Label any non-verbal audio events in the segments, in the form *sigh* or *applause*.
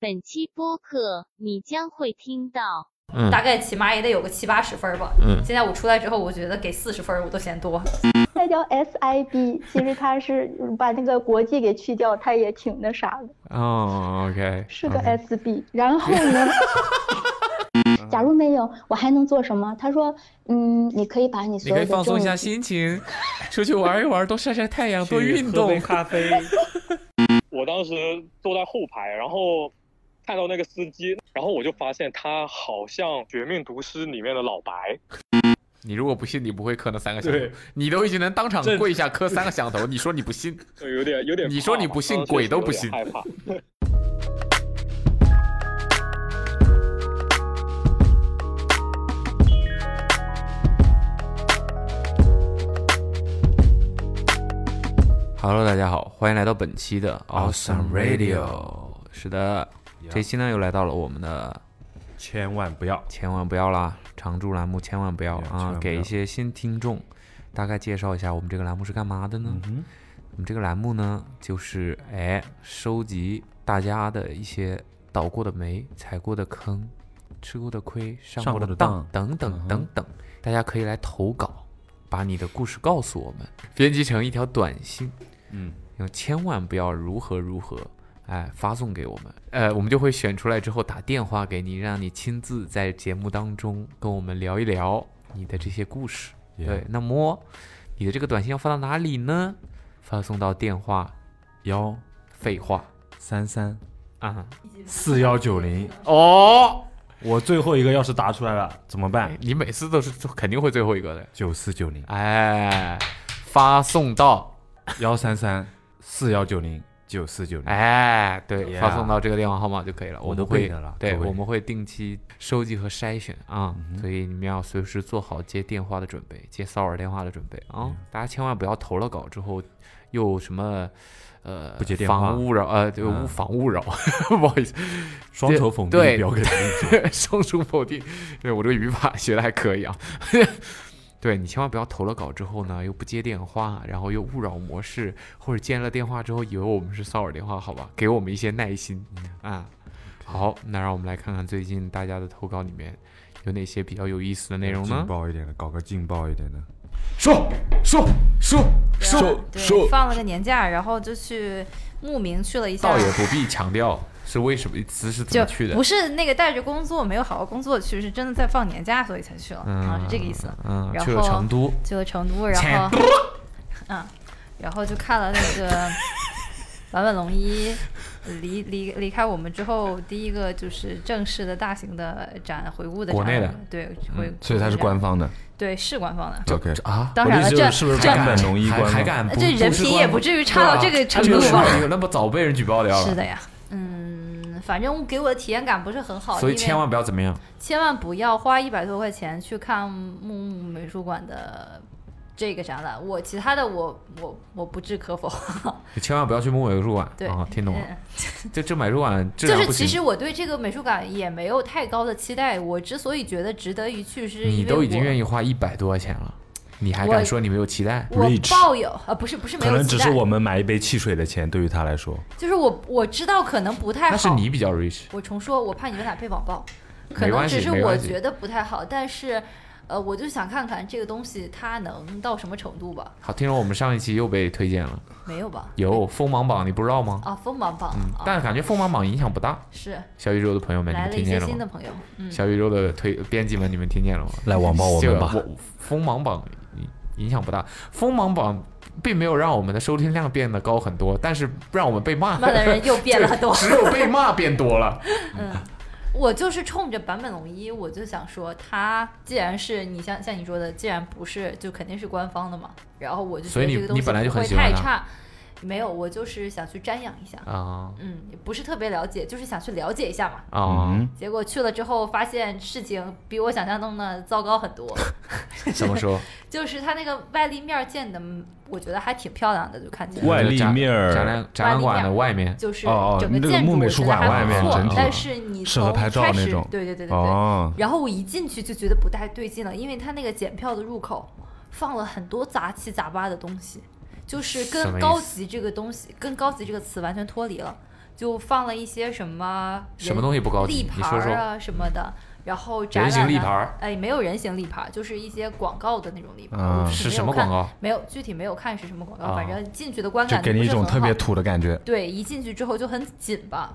本期播客你将会听到。嗯大概起码也得有个七八十分儿吧。嗯现在我出来之后，我觉得给四十分儿我都嫌多。*laughs* 那叫 SIB，其实它是把那个国际给去掉，它也挺那啥的，哦，OK，是个 SB。然后呢，*laughs* 假如没有，我还能做什么？他说，嗯，你可以把你你可以所有的放松一下心情，出去玩一玩，*laughs* 多晒晒太阳，多去运喝杯动。咖啡，我当时坐在后排，然后看到那个司机，然后我就发现他好像《绝命毒师》里面的老白。你如果不信，你不会磕那三个响头，你都已经能当场跪下磕三个响头，你说你不信？*laughs* 对，有点有点。你说你不信鬼都不信害怕。Hello，大家好，欢迎来到本期的 Awesome Radio。是的，这期呢又来到了我们的千万不要。千万不要啦，常驻栏目千万不要啊，给一些新听众大概介绍一下我们这个栏目是干嘛的呢？嗯我们这个栏目呢，就是哎，收集大家的一些倒过的霉、踩过的坑、吃过的亏、上上过的当。等等等等，大家可以来投稿，把你的故事告诉我们，编辑成一条短信，嗯，用千万不要如何如何，哎，发送给我们，呃，我们就会选出来之后打电话给你，让你亲自在节目当中跟我们聊一聊你的这些故事。对，那么你的这个短信要发到哪里呢？发送到电话，幺废话。三三。啊，四幺九零，哦，我最后一个要是答出来了怎么办？你每次都是肯定会最后一个的，九四九零。哎，发送到，幺三三四幺九零九四九零，哎，对 Yeah 发送到这个电话号码就可以了，我都们会了对，我们会定期收集和筛选啊，所以你们要随时做好接电话的准备，接骚扰电话的准备啊，大家千万不要投了稿之后又什么。呃，不接电话。防勿扰，呃，对，啊勿防勿扰，*laughs* 不好意思，双重否定对 *laughs* 双重否定。对我这个语法学的还可以啊。对你千万不要投了稿之后呢，又不接电话，然后又勿扰模式，或者接了电话之后以为我们是骚扰电话，好吧？给我们一些耐心啊。好，那让我们来看看最近大家的投稿里面有哪些比较有意思的内容呢劲呢？爆一点的，搞个劲爆一点的。说说说说，说，放了个年假，然后就去慕名去了一下倒。也不必强调是为什么词是怎就么去的不。是那个带着工作没有好好工作去，是真的在放年假，所以才去了、啊，是这个意思。嗯，去了然后成都，去了成都，然后，*laughs* 嗯，然后就看了那个 *laughs* 坂本龙一离离离开我们之后，第一个就是正式的大型的展回顾的展，国内的对，回、嗯所以它是官方的对是官方的。，OK。啊，当然了，这是不是这坂本龙一官方？还敢这人品也不至于差到这个程度吧？有那不早被人举报掉了。是的呀，嗯，反正给我的体验感不是很好，所以千万不要怎么样，千万不要花一百多块钱去看木木美术馆的这个展览。我其他的我我我不置可否。*laughs* 千万不要去木美术馆对，啊，听懂了？嗯 *laughs* 这这美术馆就是其实我对这个美术馆也没有太高的期待。我之所以觉得值得一去，是因为你都已经愿意，意花一百多块钱了，你还敢说你没有期待？我 Reach 抱有啊，不是不是没可能有期待，只是我们买一杯汽水的钱，对于他来说，就是我我知道可能不太好。那是你比较 rich，我重说，我怕你们俩被网暴，可能只是我觉得不太好，但是，呃，我就想看看这个东西它能到什么程度吧？好，听说我们上一期又被推荐了，没有吧？有锋芒榜，你不知道吗？啊，锋芒榜，嗯，啊但是感觉锋芒榜影响不大。是小宇宙的朋友们，你们听见了吗？新的朋友，嗯，小宇宙的推编辑们，你们听见了吗？来网暴我们吧锋芒榜影响不大，锋芒榜并没有让我们的收听量变得高很多，但是让我们被骂骂的人又变了很多。*laughs* 只有被骂变多了。*laughs* 我就是冲着坂本龙一，我就想说，他既然是你像像你说的，既然不是，就肯定是官方的嘛。然后我就觉所以你得这个东西你本来就不会很喜欢他太差。没有，我就是想去瞻仰一下，啊嗯，也不是特别了解，就是想去了解一下嘛。啊！嗯，结果去了之后，发现事情比我想象中的糟糕很多。*laughs* 怎么说？*laughs* 就是它那个外立面建的，嗯我觉得还挺漂亮的，就看起来。外立面儿展览展览馆的外面，就是哦哦整个那个建筑我木美术觉得还馆外面但是你从适合拍照开始那种对对对对对。哦，然后我一进去就觉得不太对劲了，因为它那个检票的入口放了很多杂七杂八的东西，就是跟高级这个东西，跟高级这个词完全脱离了。就放了一些什么什么东西不高级立牌啊什么的，然后展人形览立牌哎，没有人形立牌儿，就是一些广告的那种立牌儿。啊我具体是什么广告？没有具体没有看是什么广告，啊反正进去的观感就给你一种特别好土的感觉。对，一进去之后就很紧吧，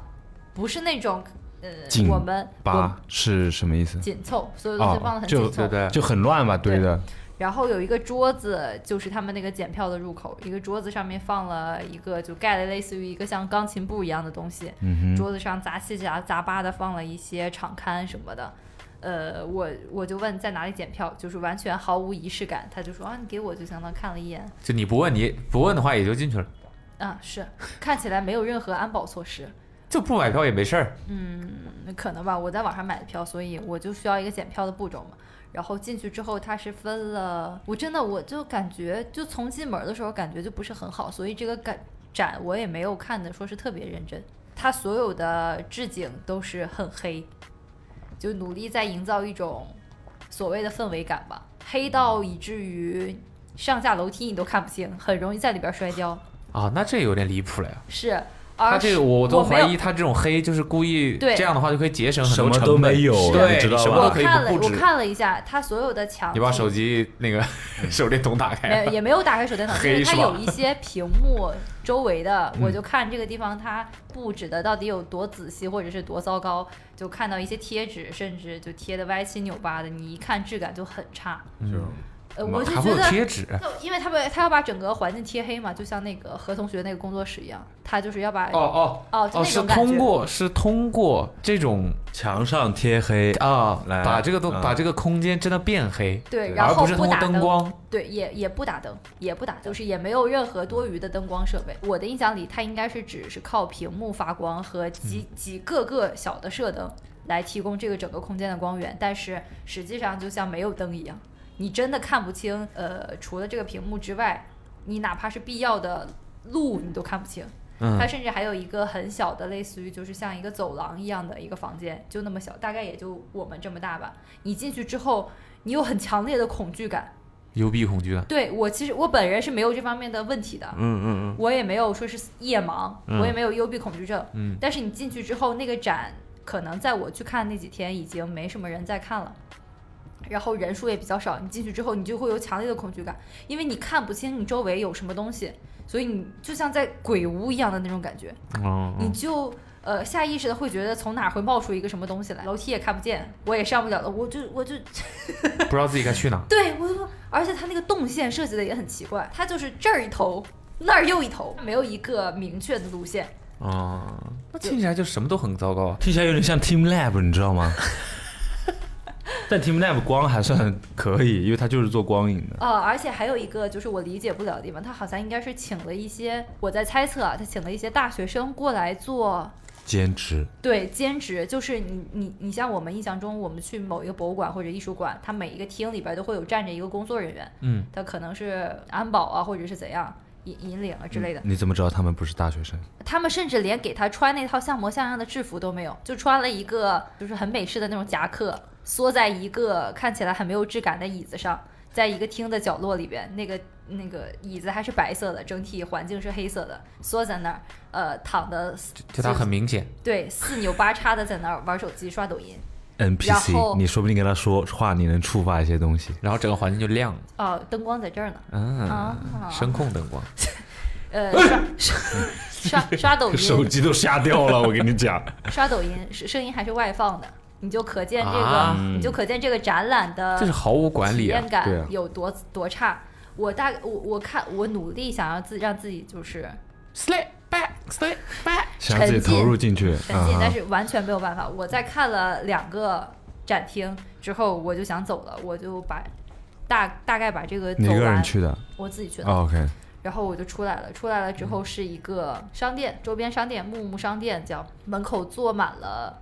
不是那种呃紧我们我吧是什么意思？紧凑，所有东西哦放的很就紧凑。对就很乱吧堆的。然后有一个桌子，就是他们那个检票的入口，一个桌子上面放了一个，就盖了类似于一个像钢琴布一样的东西，嗯，桌子上杂七杂杂八的放了一些场刊什么的。呃，我我就问在哪里检票，就是完全毫无仪式感。他就说啊，你给我就行了。看了一眼，就你不问你不问的话也就进去了，啊，是看起来没有任何安保措施。就不买票也没事儿。嗯，可能吧，我在网上买的票，所以我就需要一个检票的步骤嘛。然后进去之后，它是分了，我真的我就感觉，就从进门的时候感觉就不是很好，所以这个展展我也没有看的说是特别认真。它所有的置景都是很黑，就努力在营造一种所谓的氛围感吧，黑到以至于上下楼梯你都看不清，很容易在里边摔跤。啊，那这有点离谱了呀！是，他这个我都怀疑他这种黑就是故意对这样的话就可以节省很什么多成本都没有对，你知道吧我看了我。看了一下，他所有的墙你把手机那个 *laughs* 手电筒打开没了，*laughs* 也没有打开手电筒，就是它黑是吧有一些屏幕周围的，嗯我就看这个地方它布置的到底有多仔细，或者是多糟糕，就看到一些贴纸，甚至就贴的歪七扭八的，你一看质感就很差。嗯呃，我就还会有觉得。贴纸，因为他把他要把整个环境贴黑嘛，就像那个何同学那个工作室一样，他就是要把哦哦哦就哦，是那种感觉通过是通过这种墙上贴黑，啊，来把这个都嗯把这个空间真的变黑，对，然后而不是通过打灯光。对，也也不打灯，也不打灯，就是也没有任何多余的灯光设备。我的印象里，它应该是只是靠屏幕发光和几、几个个小的射灯来提供这个整个空间的光源，但是实际上就像没有灯一样，你真的看不清。呃，除了这个屏幕之外，你哪怕是必要的路你都看不清。嗯它甚至还有一个很小的，类似于就是像一个走廊一样的一个房间，就那么小，大概也就我们这么大吧。你进去之后，你有很强烈的恐惧感。幽闭恐惧感，对我其实我本人是没有这方面的问题的，嗯嗯我也没有说是夜盲，嗯我也没有幽闭恐惧症。嗯但是你进去之后，那个展可能在我去看那几天已经没什么人在看了。然后人数也比较少，你进去之后，你就会有强烈的恐惧感，因为你看不清你周围有什么东西，所以你就像在鬼屋一样的那种感觉。嗯哦你就呃下意识的会觉得从哪儿会冒出一个什么东西来，楼梯也看不见，我也上不了了，我就我就 *laughs* 不知道自己该去哪。对我就，而且它那个动线设计的也很奇怪，它就是这儿一头，那儿又一头，没有一个明确的路线。哦，那听起来就什么都很糟糕。听起来有点像 Team Lab，你知道吗？*laughs* 但 Team Lab 光还算可以，因为它就是做光影的。呃，而且还有一个就是我理解不了的地方，他好像应该是请了一些，我在猜测啊，他请了一些大学生过来做兼职，对兼职，就是你你你像我们印象中，我们去某一个博物馆或者艺术馆，它每一个厅里边都会有站着一个工作人员，嗯，他可能是安保啊，或者是怎样引引领啊之类的。你怎么知道他们不是大学生？他们甚至连给他穿那套像模像样的制服都没有，就穿了一个就是很美式的那种夹克，缩在一个看起来很没有质感的椅子上，在一个厅的角落里边，那个那个椅子还是白色的，整体环境是黑色的，缩在那儿，呃，躺的就他很明显，对四扭八叉的在那儿玩手机刷抖音，NPC，你说不定跟他说话，你能触发一些东西。然后整个环境就亮了。哦，灯光在这儿呢，嗯，啊声控灯光。*laughs* 呃，刷刷刷刷抖音，手机都瞎掉了，我跟你讲。刷抖音声音还是外放的，你就可见这个，啊你就可见这个展览的这是毫无管理啊体验！感有多多差。我大我我看我努力想要自让自己就是 Slip back, slip back。想自己投入进去，沉浸，啊但是完全没有办法。我在看了两个展厅之后，我就想走了，我就把大大概把这个你一个人走完，去的、我自己去的。哦、？OK，然后我就出来了，出来了之后是一个商店，周边商店木木商店叫，门口坐满了，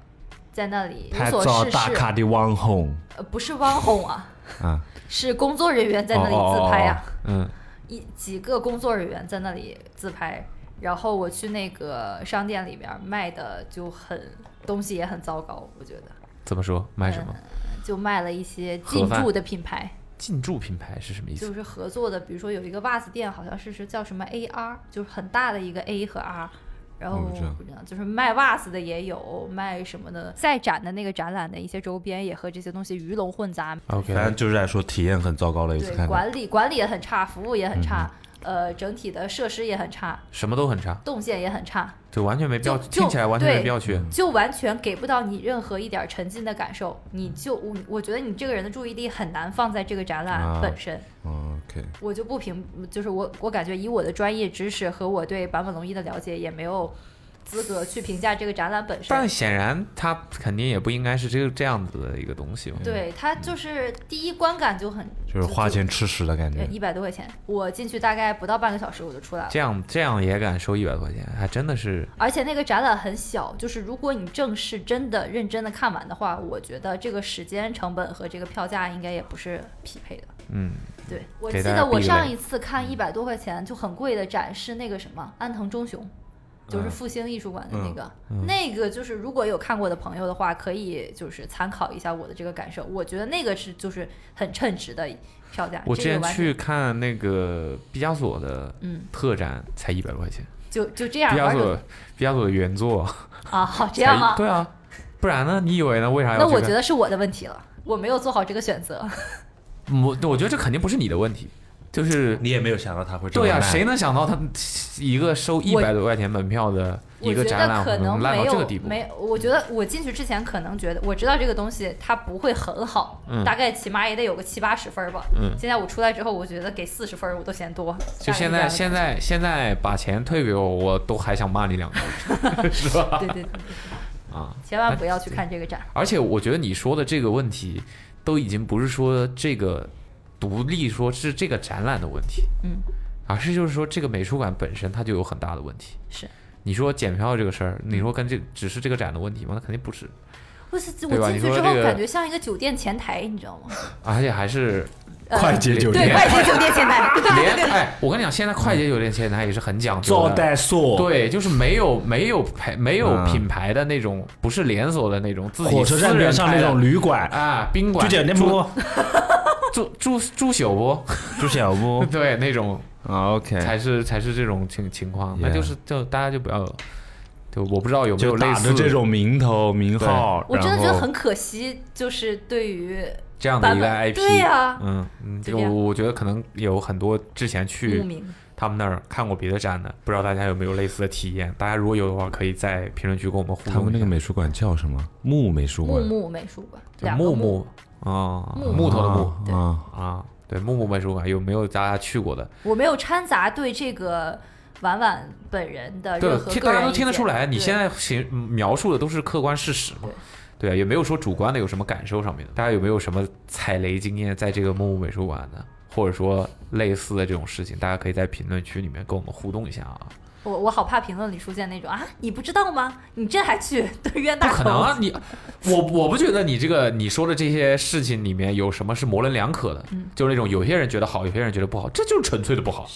在那里无拍所照事事，的网红呃，不是网红啊，*laughs* 啊，是工作人员在那里自拍啊，嗯，一几个工作人员在那里自拍，然后我去那个商店里面卖的就很东西也很糟糕，我觉得怎么说？卖什么？就卖了一些进驻的品牌，进驻品牌是什么意思？就是合作的，比如说有一个袜子店，好像是是叫什么 AR，就是很大的一个 A 和 R。然后就是卖袜子的也有，卖什么的，在展的那个展览的一些周边也和这些东西鱼龙混杂。OK，反正就是来说体验很糟糕了，一次对，管理管理也很差，服务也很差，呃，整体的设施也很差，什么都很差，动线也很差，就完全没必要，听起来完全没必要去。就完全给不到你任何一点沉浸的感受。你就我我觉得你这个人的注意力很难放在这个展览啊本身。嗯 OK，我就不评，就是我我感觉以我的专业知识和我对坂本龙一的了解，也没有资格去评价这个展览本身但。显然它肯定也不应该是这个这样子的一个东西嘛。对它就是第一观感就很就是花钱吃屎的感觉，。一百多块钱，我进去大概不到半个小时我就出来了。这样这样也敢收一百多块钱，还真的是而且那个展览很小，就是如果你正式真的认真的看完的话，我觉得这个时间成本和这个票价应该也不是匹配的。嗯，对，我记得我上一次看一百多块钱就很贵的展是那个什么安藤忠雄，就是复兴艺术馆的那个，那个就是如果有看过的朋友的话，可以就是参考一下我的这个感受。我觉得那个是就是很称职的票价。我之前去看那个毕加索的嗯特展才一百块钱，就就这样毕加索毕加索的原作 *laughs* 啊，好 *laughs* 这样吗？对啊，不然呢？你以为呢？为啥要那？我觉得是我的问题了，我没有做好这个选择。我我觉得这肯定不是你的问题，就是你也没有想到他会这样对呀、卖谁能想到他一个收一百多块钱门票的一个展览得可能烂没有到这个地步？没，我觉得我进去之前可能觉得我知道这个东西它不会很好，嗯大概起码也得有个七八十分儿吧。嗯现在我出来之后，我觉得给四十分儿我都嫌多。就现在现在，现在把钱退给我，我都还想骂你两句，*laughs* 是吧？对对对对，啊，千万不要去看这个展。而且我觉得你说的这个问题，都已经不是说这个独立说是这个展览的问题，嗯，而是就是说这个美术馆本身它就有很大的问题。是，你说检票这个事儿，你说跟这只是这个展的问题吗？那肯定不是，不是，我进去之后感觉像一个酒店前台，你知道吗？而且还是呃快捷酒对，店快捷酒店前台。*laughs* 连哎，我跟你讲，现在快捷酒店前台也是很讲究招的。待所，对，就是没有没有牌没有嗯品牌的那种，不是连锁的那种，自己火车站边上那种旅旅馆，啊宾馆住？*laughs* 住住住宿不？住小不？*laughs* *laughs* 对，那种啊，OK，才是才是这种情情况，那就是就大家就不要，就我不知道有没就有类似打着这种名头名号，我真的觉得很可惜，就是对于这样的一个 IP，对呀嗯嗯，我我觉得可能有很多之前去。他们那儿看过别的展的，不知道大家有没有类似的体验？大家如果有的话，可以在评论区跟我们互动。他们那个美术馆叫什么？木美术馆，木木美术馆，就木木啊，木木头的木对啊，啊，对木木美术馆有没有大家去过的？我没有掺杂对这个婉婉本人的对任，何对大家都听得出来，你现在形描述的都是客观事实嘛对？对啊，也没有说主观的有什么感受上面的。大家有没有什么踩雷经验在这个木木美术馆呢，或者说类似的这种事情？大家可以在评论区里面跟我们互动一下啊。我我好怕评论里出现那种啊，你不知道吗？你这还去？对，冤大头。不可能啊！你我我不觉得你这个你说的这些事情里面有什么是模棱两可的，嗯就是那种有些人觉得好，有些人觉得不好，这就是纯粹的不好，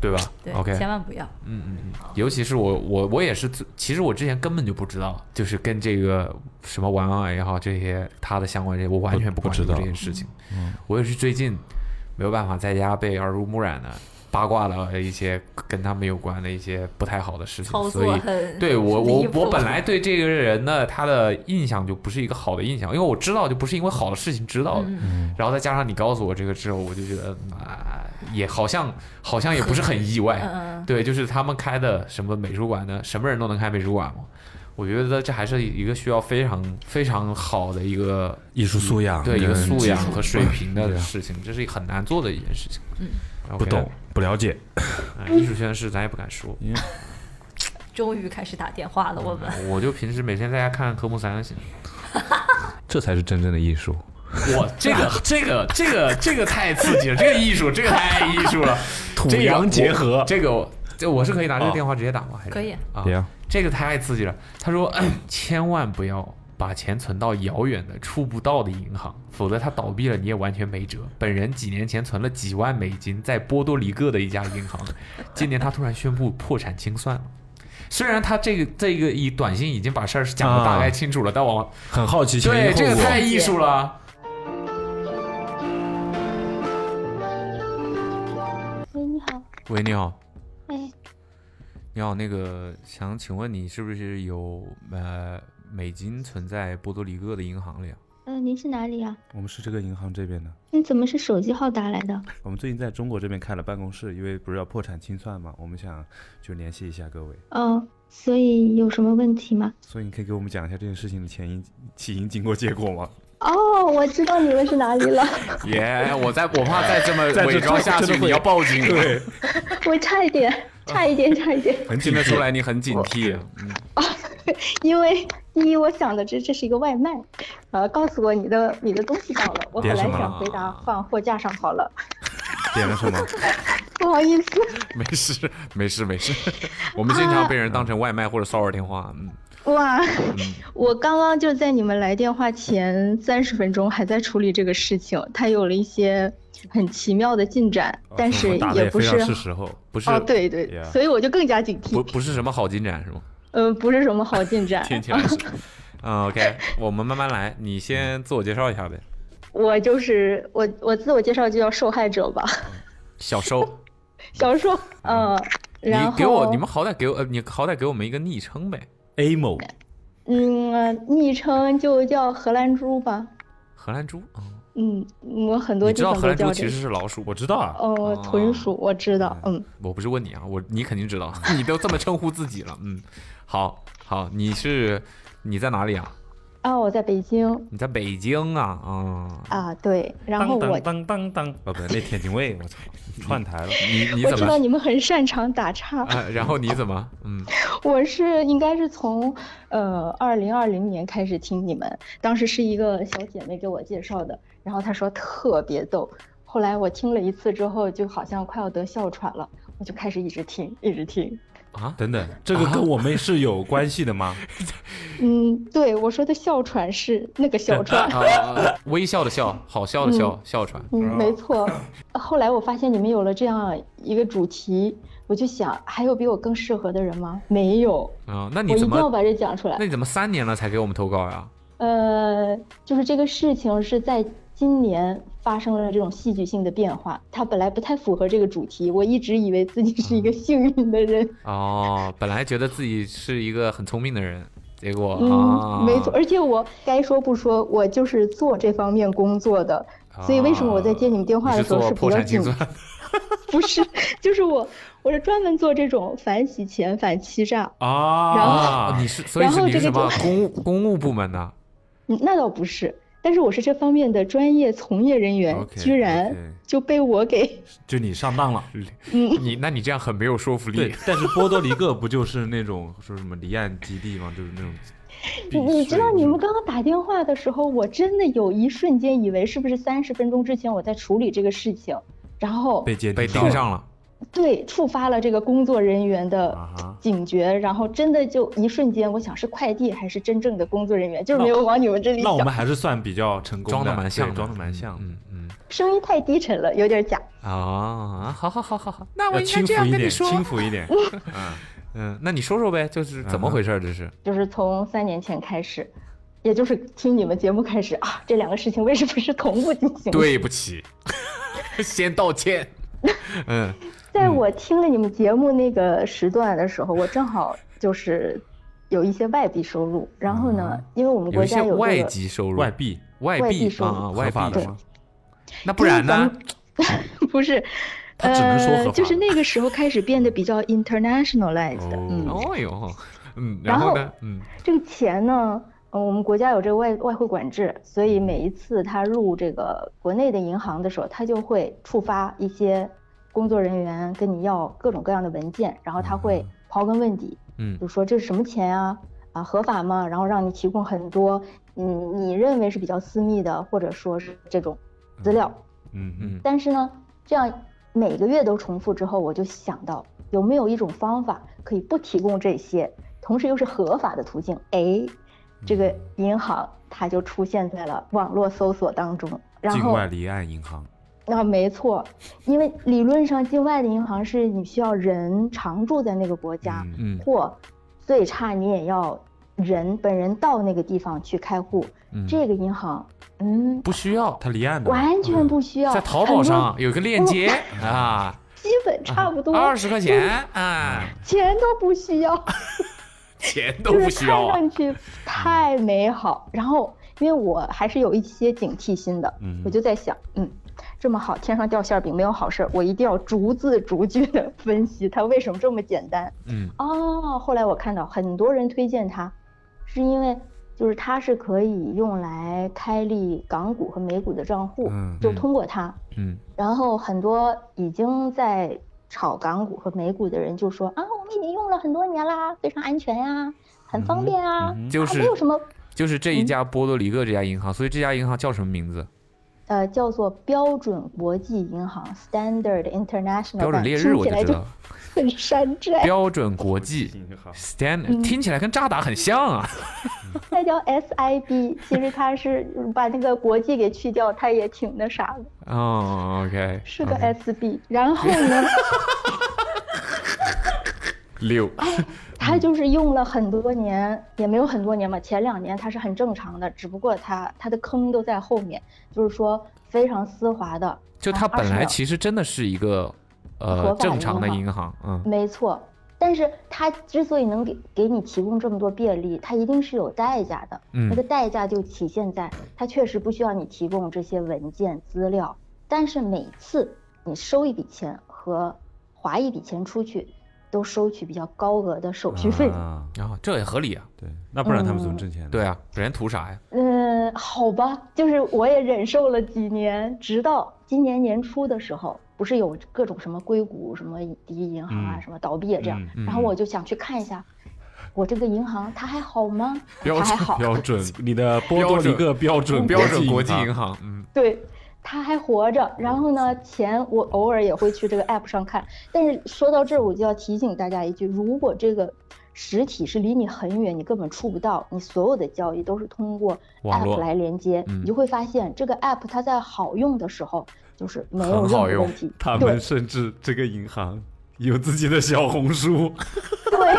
对吧对？OK，千万不要。嗯嗯嗯，尤其是我我我也是，其实我之前根本就不知道，就是跟这个什么玩偶也好，这些他的相关这些，我完全关注不知道这件事情。嗯我也是最近没有办法在家被耳濡目染的八卦了一些跟他们有关的一些不太好的事情，所以对我我我本来 *laughs* 对这个人呢，他的印象就不是一个好的印象，因为我知道就不是因为好的事情知道的，嗯。然后再加上你告诉我这个之后，我就觉得啊、也好像好像也不是很意外，对，就是他们开的什么美术馆呢，什么人都能开美术馆嘛。我觉得这还是一个需要非常非常好的一个艺术素养，对一个素养和水平的事情，这是很难做的一件事情。嗯不懂，不了解，哎艺术圈的事咱也不敢说。嗯，终于开始打电话了，我们。我就平时每天在家看科目三就行。*laughs* 这才是真正的艺术。哇，这个这个这个这个太刺激了，这个艺术，这个太艺术了，*laughs* 土洋结合这个我这我是可以拿这个电话直接打吗？还是可以啊？这个太刺激了。他说，*coughs* 千万不要把钱存到遥远的触不到的银行，否则它倒闭了你也完全没辙。本人几年前存了几万美金在波多黎各的一家银行，*laughs* 今年他突然宣布破产清算了。虽然他这个这个以短信已经把事儿讲的大概清楚了，但我很好奇对。这个太艺术了。喂，你好，喂，你好，哎，你好，那个想请问你是不是有呃美金存在波多黎各的银行里啊？嗯、您是哪里呀、我们是这个银行这边的。你怎么是手机号打来的？我们最近在中国这边开了办公室，因为不是要破产清算嘛，我们想就联系一下各位，哦，所以有什么问题吗？所以你可以给我们讲一下这件事情的前因、起因、经过、结果吗？哦，我知道你们是哪里了，*laughs* 耶、我在我怕再这么伪装下去，你要报警。对，*laughs* 我差一点，差一点，差一点。很听得出来你很警惕。嗯，因为第一，我想的这这是一个外卖，呃，告诉我你的你的东西到了，我本来想回答放货架上好了，点了什么？*laughs* 不好意思。没事，没事，没事。我们经常被人当成外卖或者骚扰电话。嗯，哇，嗯 *laughs* 我刚刚就在你们来电话前三十分钟还在处理这个事情，它有了一些很奇妙的进展，但是也不是是时候。不是，哦，对对 Yeah 所以我就更加警惕。不不是什么好进展是吗？嗯、不是什么好进展。*laughs* 听起来是。*laughs* 嗯，OK，我们慢慢来。你先自我介绍一下呗。我就是我，我自我介绍就叫受害者吧，小收，小受，嗯，然后你给我，你们好歹给我，呃，你好歹给我们一个昵称呗。A 某嗯，呃昵称就叫荷兰猪吧，荷兰猪，嗯，嗯，我很多你知道荷兰猪其。实是老鼠，我知道啊，哦哦，豚鼠我知道，嗯，我不是问你啊，我你肯定知道，*laughs* 你都这么称呼自己了，嗯，好，好，你是你在哪里啊？啊，我在北京你在北京啊，嗯，啊，对，然后我当当当当当，哦不对，那天津卫，我操，串台了。你你怎么我知道你们很擅长打岔，啊？然后你怎么？嗯，*laughs* 我是应该是从呃二零二零年开始听你们，当时是一个小姐妹给我介绍的，然后她说特别逗，后来我听了一次之后，就好像快要得哮喘了，我就开始一直听，一直听。啊，等等，这个跟我们是有关系的吗？*laughs* 嗯，对我说的哮喘是那个哮喘，*laughs* 啊，微笑的笑，好笑的笑，哮喘。嗯，没错。后来我发现你们有了这样一个主题，我就想，还有比我更适合的人吗？没有，啊，那你怎么？一定要把这讲出来那。你怎么三年了才给我们投稿呀？呃，就是这个事情是在今年发生了这种戏剧性的变化，它本来不太符合这个主题，我一直以为自己是一个幸运的人，哦，本来觉得自己是一个很聪明的人，结果嗯，啊，没错，而且我该说不说，我就是做这方面工作的，所以为什么我在接你们电话的时候是比较紧破产清算？*laughs* 不是，就是我，我是专门做这种反洗钱、反欺诈。啊，然后啊，你是所以然后这个是你是什么就公务公务部门的？嗯，那倒不是，但是我是这方面的专业从业人员居然就被我给，*laughs* 就你上当了。嗯，你那你这样很没有说服对力。，但是波多黎各不就是那种说什么离岸基地吗？就是那种。你知道你们刚刚打电话的时候，我真的有一瞬间以为是不是三十分钟之前我在处理这个事情，然后被接被盯上了，对触发了这个工作人员的警觉，然后真的就一瞬间，我想是快递还是真正的工作人员，就是没有往你们这里想，那我们还是算比较成功装的，蛮像装的蛮像的。嗯嗯声音太低沉了，有点假。嗯啊，好好好好好，那我要应该这样跟你说。轻浮一点。*laughs* 嗯，嗯，那你说说呗，就是怎么回事儿？这是就是从三年前开始，也就是听你们节目开始啊，这两个事情为什么是同步进行？，对不起，*laughs* 先道歉。*laughs* 嗯，在我听了你们节目那个时段的时候，我正好就是有一些外币收入，然后呢，因为我们国家有外这个，籍收入，外币外外币收入币啊啊，外币对合法的吗？那不然呢？*laughs* 不是，*laughs* 他只能说合呃，法就是那个时候开始变得比较 internationalized，、嗯，哦哟，嗯，然后后呢？嗯，这个钱呢，呃，我们国家有这个外外汇管制，所以每一次他入这个国内的银行的时候，他就会触发一些工作人员跟你要各种各样的文件，然后他会刨根问底，嗯就说这是什么钱啊？啊，合法吗？然后让你提供很多，嗯，你认为是比较私密的，或者说是这种资料。嗯嗯嗯但是呢，这样每个月都重复之后，我就想到有没有一种方法可以不提供这些，同时又是合法的途径？哎，这个银行它就出现在了网络搜索当中。然后境外离岸银行。啊，没错，因为理论上境外的银行是你需要人常住在那个国家，嗯嗯或最差你也要人本人到那个地方去开户。嗯这个银行，嗯，不需要，它离岸的，完全不需要，在淘宝上有个链接 *laughs* 啊，基本差不多，二十块钱啊，钱都不需要，*laughs* 钱都不需要看。上去太美好。然后，因为我还是有一些警惕心的，嗯我就在想，嗯，这么好，天上掉馅儿饼没有好事儿，我一定要逐字逐句的分析它为什么这么简单。嗯哦，后来我看到很多人推荐它，是因为就是它是可以用来开立港股和美股的账户，嗯就嗯通过它。嗯然后很多已经在炒港股和美股的人就说啊，我们已经用了很多年啦，非常安全呀、很方便啊，就是啊没有什么就是这一家波多黎各这家银行，所以这家银行叫什么名字？呃叫做标准国际银行 （Standard International），标准烈日我就知道，*laughs* 很山寨，标准国际 *laughs* Standard 听起来跟渣打很像啊。*laughs* 那叫 SIB，其实它是把那个国际给去掉，它也挺那啥的，哦，OK，是个 SB。然后呢？六，他就是用了很多年，也没有很多年嘛，前两年它是很正常的，只不过它它的坑都在后面，就是说非常丝滑的。就它本来其实真的是一个呃正常的银行，嗯没错，但是它之所以能给给你提供这么多便利，它一定是有代价的。那个嗯代价就体现在它确实不需要你提供这些文件资料，但是每次你收一笔钱和划一笔钱出去，都收取比较高额的手续费。啊然后这也合理啊，对，那不然他们怎么嗯挣钱呢？对啊，人图啥呀？嗯，好吧，就是我也忍受了几年，直到今年年初的时候，不是有各种什么硅谷、什么第一银行啊、嗯什么倒闭啊这样，嗯然后我就想去看一下，我这个银行它还好吗？标它还好，标准，你的波多黎各标准标准国际银行，嗯对，它还活着。然后呢，钱我偶尔也会去这个 app 上看。但是说到这儿，我就要提醒大家一句：如果这个实体是离你很远，你根本触不到，你所有的交易都是通过 app 来连接，嗯你就会发现这个 app 它在好用的时候就是没有问题。他们甚至这个银行有自己的小红书，对，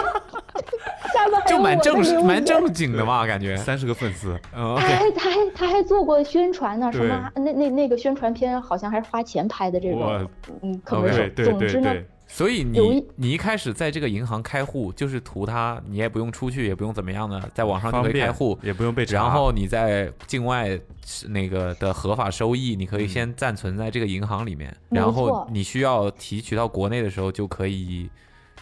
*laughs* 就蛮正式蛮正经的嘛，感觉。三十个粉丝，嗯他还他还他还做过宣传呢，什对么那那那个宣传片好像还是花钱拍的这种，嗯，可能是。对对总之呢，对对，所以你你一开始在这个银行开户，就是图它，你也不用出去，也不用怎么样的，在网上就可以开户，也不用被查然后你在境外是那个的合法收益，你可以先暂存在这个银行里面，没然后你需要提取到国内的时候，就可以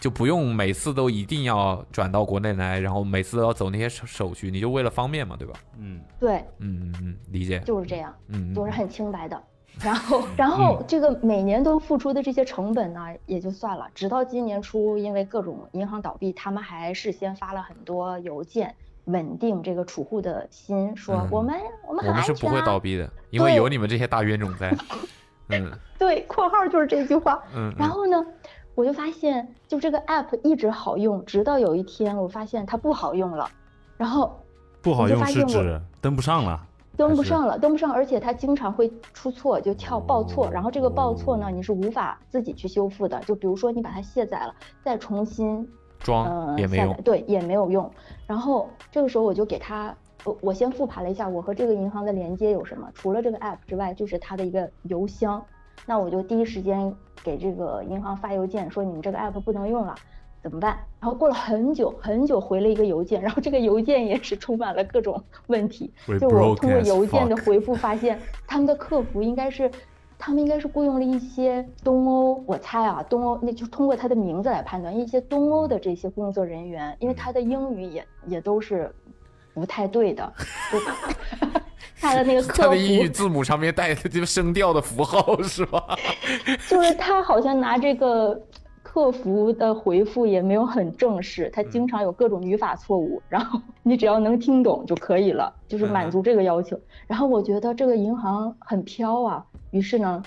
就不用每次都一定要转到国内来，然后每次都要走那些手手续，你就为了方便嘛，对吧？嗯，对，嗯嗯嗯，理解。就是这样。嗯，嗯都是很清白的。*laughs* 然后，然后这个每年都付出的这些成本呢，也就算了。直到今年初，因为各种银行倒闭，他们还事先发了很多邮件，稳定这个储户的心，说嗯我们我们我们是不。会倒闭的，因为有你们这些大冤种在。嗯 *laughs* 对，括号就是这句话。嗯，嗯然后呢，我就发现，就这个 app 一直好用，直到有一天我发现它不好用了，然后不好用是指登不上了，登不上了，登不上，而且它经常会出错，就跳报错，然后这个报错呢，你是无法自己去修复的。就比如说你把它卸载了，再重新装呃也没用。对，也没有用。然后这个时候我就给他，我我先复盘了一下我和这个银行的连接有什么，除了这个 app 之外，就是它的一个邮箱。那我就第一时间给这个银行发邮件说你们这个 app 不能用了。怎么办？然后过了很久很久回了一个邮件，然后这个邮件也是充满了各种 *laughs* 问题。就我通过邮件的回复发现，他们的客服应该是，他们应该是雇佣了一些东欧，我猜啊，东欧那就通过他的名字来判断，一些东欧的这些工作人员，因为他的英语也也都是不太对的，就 *laughs* 他的那个 *laughs* 客服，他的英语字母上面带的这个声调的符号是吧？*laughs* 就是他好像拿这个客服的回复也没有很正式，他经常有各种语法错误，然后你只要能听懂就可以了，*laughs* 就是满足这个要求。然后我觉得这个银行很飘啊，于是呢，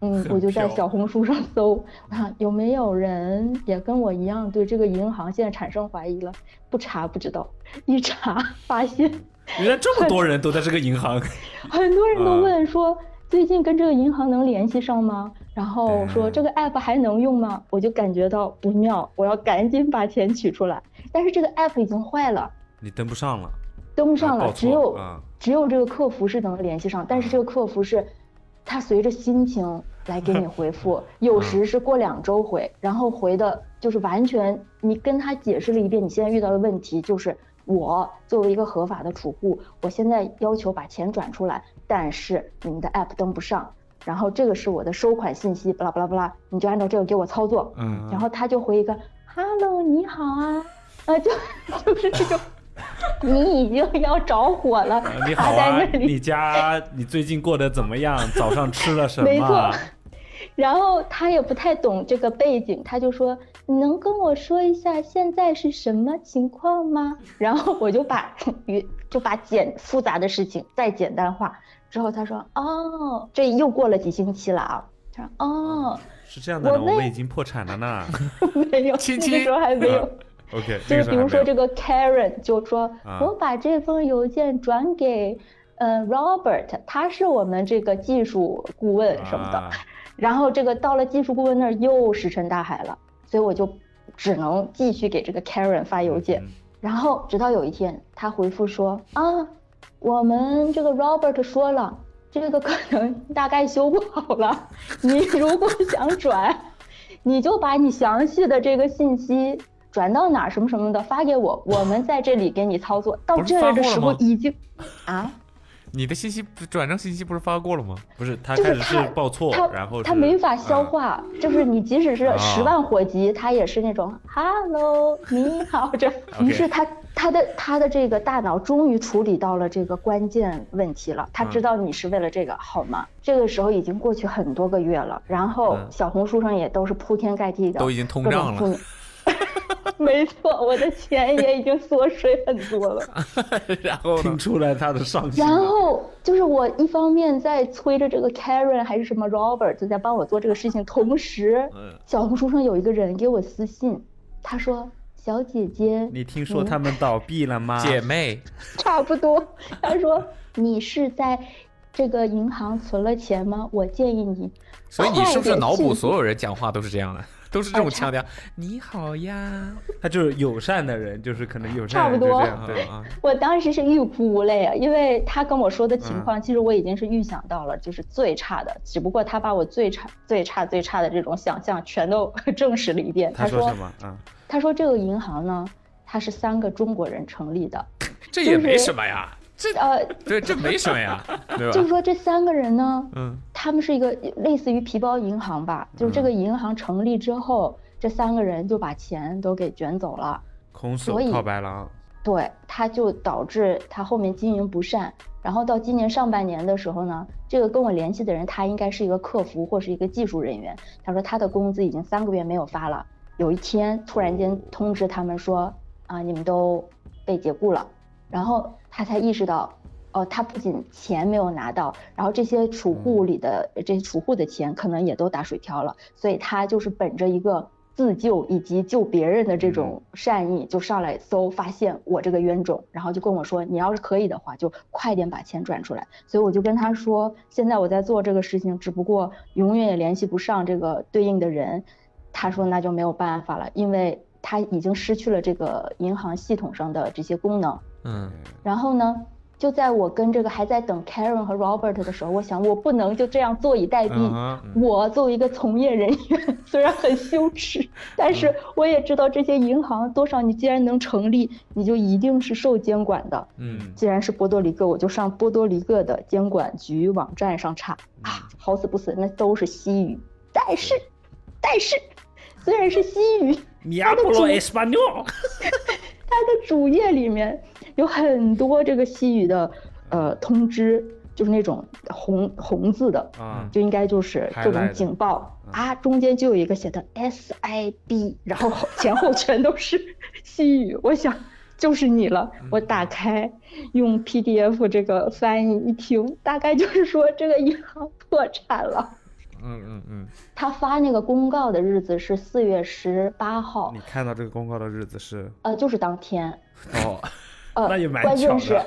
嗯，我就在小红书上搜，我想有没有人也跟我一样对这个银行现在产生怀疑了？不查不知道，一查发现 *laughs* 原来这么多人都在这个银行，*laughs* 很多人都啊问说，最近跟这个银行能联系上吗？然后说嗯这个 app 还能用吗？我就感觉到不妙，我要赶紧把钱取出来。但是这个 app 已经坏了，你登不上了，登不上了，只有啊只有这个客服是能联系上，但是这个客服是，他随着心情来给你回复，*laughs* 有时是过两周回，然后回的就是完全你跟他解释了一遍你现在遇到的问题，就是我作为一个合法的储户，我现在要求把钱转出来，但是你们的 app 登不上，然后这个是我的收款信息，巴拉巴拉巴拉，你就按照这个给我操作，嗯然后他就回一个 “hello，你好啊”，呃，就 *laughs* 就是这种，你已经要着火了，你好啊你家你最近过得怎么样？早上吃了 *laughs* 什么？没错然后他也不太懂这个背景，他就说：“你能跟我说一下现在是什么情况吗？” *laughs* 然后我就把语就把简复杂的事情再简单化。之后他说：“哦，这又过了几星期了啊。”他说：“哦，是这样的，我们已经破产了呢。*laughs* 没有，亲那个时候还没有。*laughs* OK，就是比如说这个个 Karen 就说，啊我把这封邮件转给呃 Robert，他是我们这个技术顾问什么的。啊然后这个到了技术顾问那儿又石沉大海了，所以我就只能继续给这个 Karen 发邮件。嗯然后直到有一天，他回复说啊，我们这个 Robert 说了，这个可能大概修不好了，你如果想转，你就把你详细的这个信息转到哪儿什么什么的发给我，我们在这里给你操作。到这儿的时候已经啊。你的信息不转正信息不是发过了吗？不是他就是开始是报错，他然后他是没法消啊化，就是你即使是啊十万火急，他也是那种 “hello，*laughs* 你好”这。于是他他的他的这个大脑终于处理到了这个关键问题了，他知道你是为了这个好吗？这个时候已经过去很多个月了，然后嗯小红书上也都是铺天盖地的，都已经通胀了。*laughs* 没错，我的钱也已经缩水很多了。*laughs* 然后听出来他的上心然。后就是我一方面在催着这个 Karen 还是什么 Robert 就在帮我做这个事情，同时嗯，小红书上有一个人给我私信，他说：“小姐姐，你听说他们倒闭了吗？姐妹，*laughs* 差不多。”他说：“你是在这个银行存了钱吗？我建议你所以你是不是脑补所有人讲话都是这样的，都是这种哎腔调？你好呀，他就是友善的人，就是可能友善差不多善人就这样，对。啊我当时是欲哭无泪啊，因为他跟我说的情况，其实我已经是预想到了，就是最差的，只不过他把我最差、最差、最差的这种想象全都证实了一遍。他说说什么啊？他说这个银行呢，它是三个中国人成立的，这也没什么呀，这呃，对这没什么呀，对吧就是？说这三个人呢，嗯他们是一个类似于皮包银行吧，就是这个银行成立之后，这三个人就把钱都给卷走了。空手所以套白狼，对，他就导致他后面经营不善，然后到今年上半年的时候呢，这个跟我联系的人，他应该是一个客服或是一个技术人员，他说他的工资已经三个月没有发了，有一天突然间通知他们说啊，你们都被解雇了，然后他才意识到。哦，他不仅钱没有拿到，然后这些储户里的这些储户的钱可能也都打水漂了，所以他就是本着一个自救以及救别人的这种善意，就上来搜，发现我这个冤种，然后就跟我说，你要是可以的话，就快点把钱转出来。所以我就跟他说，现在我在做这个事情，只不过永远也联系不上这个对应的人。他说那就没有办法了，因为他已经失去了这个银行系统上的这些功能。嗯，然后呢，就在我跟这个还在等 Karen 和 Robert 的时候，我想我不能就这样坐以待毙。嗯我作为一个从业人员，虽然很羞耻，但是我也知道这些银行多少，你既然能成立，你就一定是受监管的。嗯既然是波多黎各，我就上波多黎各的监管局网站上查啊，好死不死，那都是西语。但是，但是，虽然是西语，米亚布罗 español，*laughs* 它的主页里面有很多这个西语的呃通知，就是那种红红字的，啊就应该就是各种警报啊，中间就有一个写的 S I B，然后后前后全都是 *laughs* 西语。我想就是你了，我打开用 PDF 这个翻译一听，大概就是说这个银行破产了。嗯嗯嗯，他发那个公告的日子是四月十八号你，看到这个公告的日子是呃，就是当天。哦，*laughs* 呃，那也蛮关键是，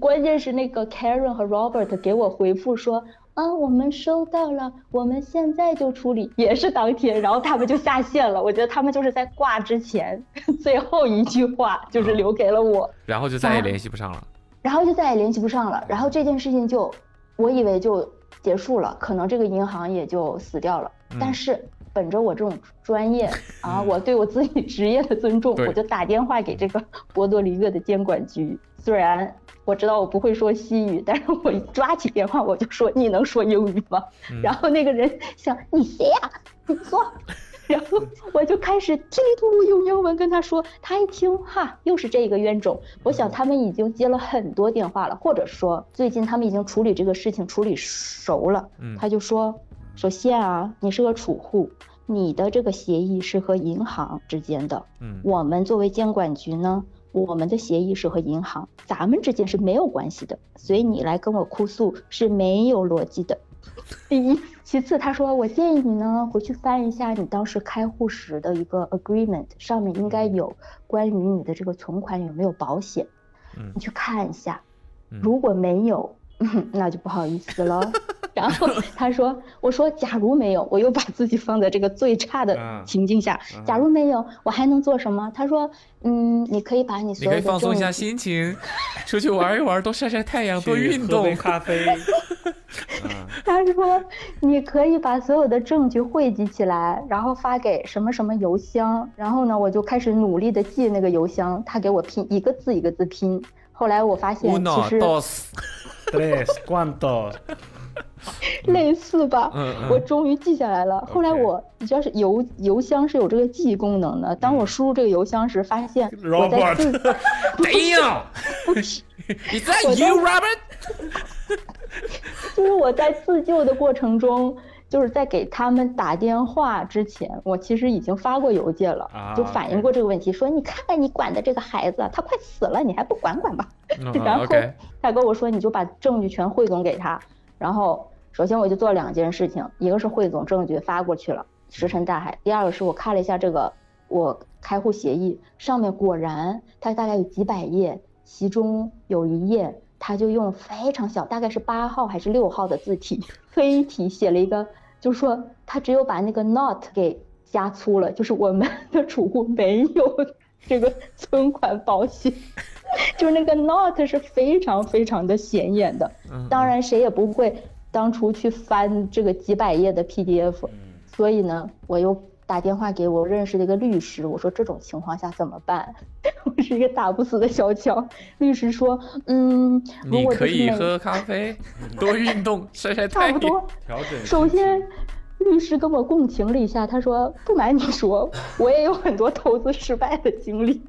关键是那个 Karen 和 Robert 给我回复说，啊，我们收到了，我们现在就处理，也是当天，然后他们就下线了。我觉得他们就是在挂之前 *laughs* 最后一句话就是留给了我，然后就再也联系不上了。然后就再也联系不上了。然后这件事情就，我以为就结束了，可能这个银行也就死掉了。嗯但是本着我这种专业 *laughs* 啊，我对我自己职业的尊重，我就打电话给这个波多黎各的监管局。虽然我知道我不会说西语，但是我一抓起电话我就说：“你能说英语吗？”嗯然后那个人想：“你谁呀、你说。*laughs* ”然后我就开始稀里糊涂用英文跟他说，他一听哈，又是这个冤种。我想他们已经接了很多电话了，或者说最近他们已经处理这个事情处理熟了。嗯他就说，首先啊，你是个储户，你的这个协议是和银行之间的，嗯我们作为监管局呢，我们的协议是和银行，咱们之间是没有关系的，所以你来跟我哭诉是没有逻辑的。*laughs* 第一，其次，他说我建议你呢回去翻一下你当时开户时的一个 agreement，上面应该有关于你的这个存款有没有保险，嗯你去看一下，嗯如果没有，*laughs* 那就不好意思了。然后 *laughs* 他说，我说假如没有，我又把自己放在这个最差的嗯情境下，嗯假如没有，我还能做什么？他说，嗯，你可以把你你可以所有的放松一下心情，出去玩一玩，多晒晒太阳，多运动喝杯。咖啡。嗯，*laughs* 他说，你可以把所有的证据汇集起来，然后发给什么什么邮箱。然后呢，我就开始努力的记那个邮箱，他给我拼一个字一个字拼。后来我发现，其 Uno 实 dos，tres cuánto？*laughs* 类似吧，嗯嗯我终于记下来了。后来我，你知道是邮邮箱是有这个记忆功能的。当我输入这个邮箱时，发现我在自是，is that 我在 you, Robert？*laughs* 就是我在自救的过程中，就是在给他们打电话之前，我其实已经发过邮件了，啊就反映过这个问题，说你看看你管的这个孩子，他快死了，你还不管管吧？嗯 *laughs* 然后他跟我说，你就把证据全汇总给他。然后首先我就做了两件事情，一个是汇总证据发过去了，石沉大海；第二个是我看了一下这个我开户协议，上面果然它大概有几百页，其中有一页他就用非常小，大概是八号还是六号的字体 *laughs* 黑体写了一个，就是说他只有把那个 not 给加粗了，就是我们的储户没有这个存款保险。就是那个 not 是非常非常的显眼的，嗯当然谁也不会当初去翻这个几百页的 PDF，所以呢，我又打电话给我认识的一个律师，我说这种情况下怎么办？*laughs* 我是一个打不死的小强。律师说，嗯，如你可以喝咖啡，多运动，晒晒 *laughs* 太阳。差不多。调整。首先，律师跟我共情了一下，他说：“不瞒你说，*laughs* 我也有很多投资失败的经历，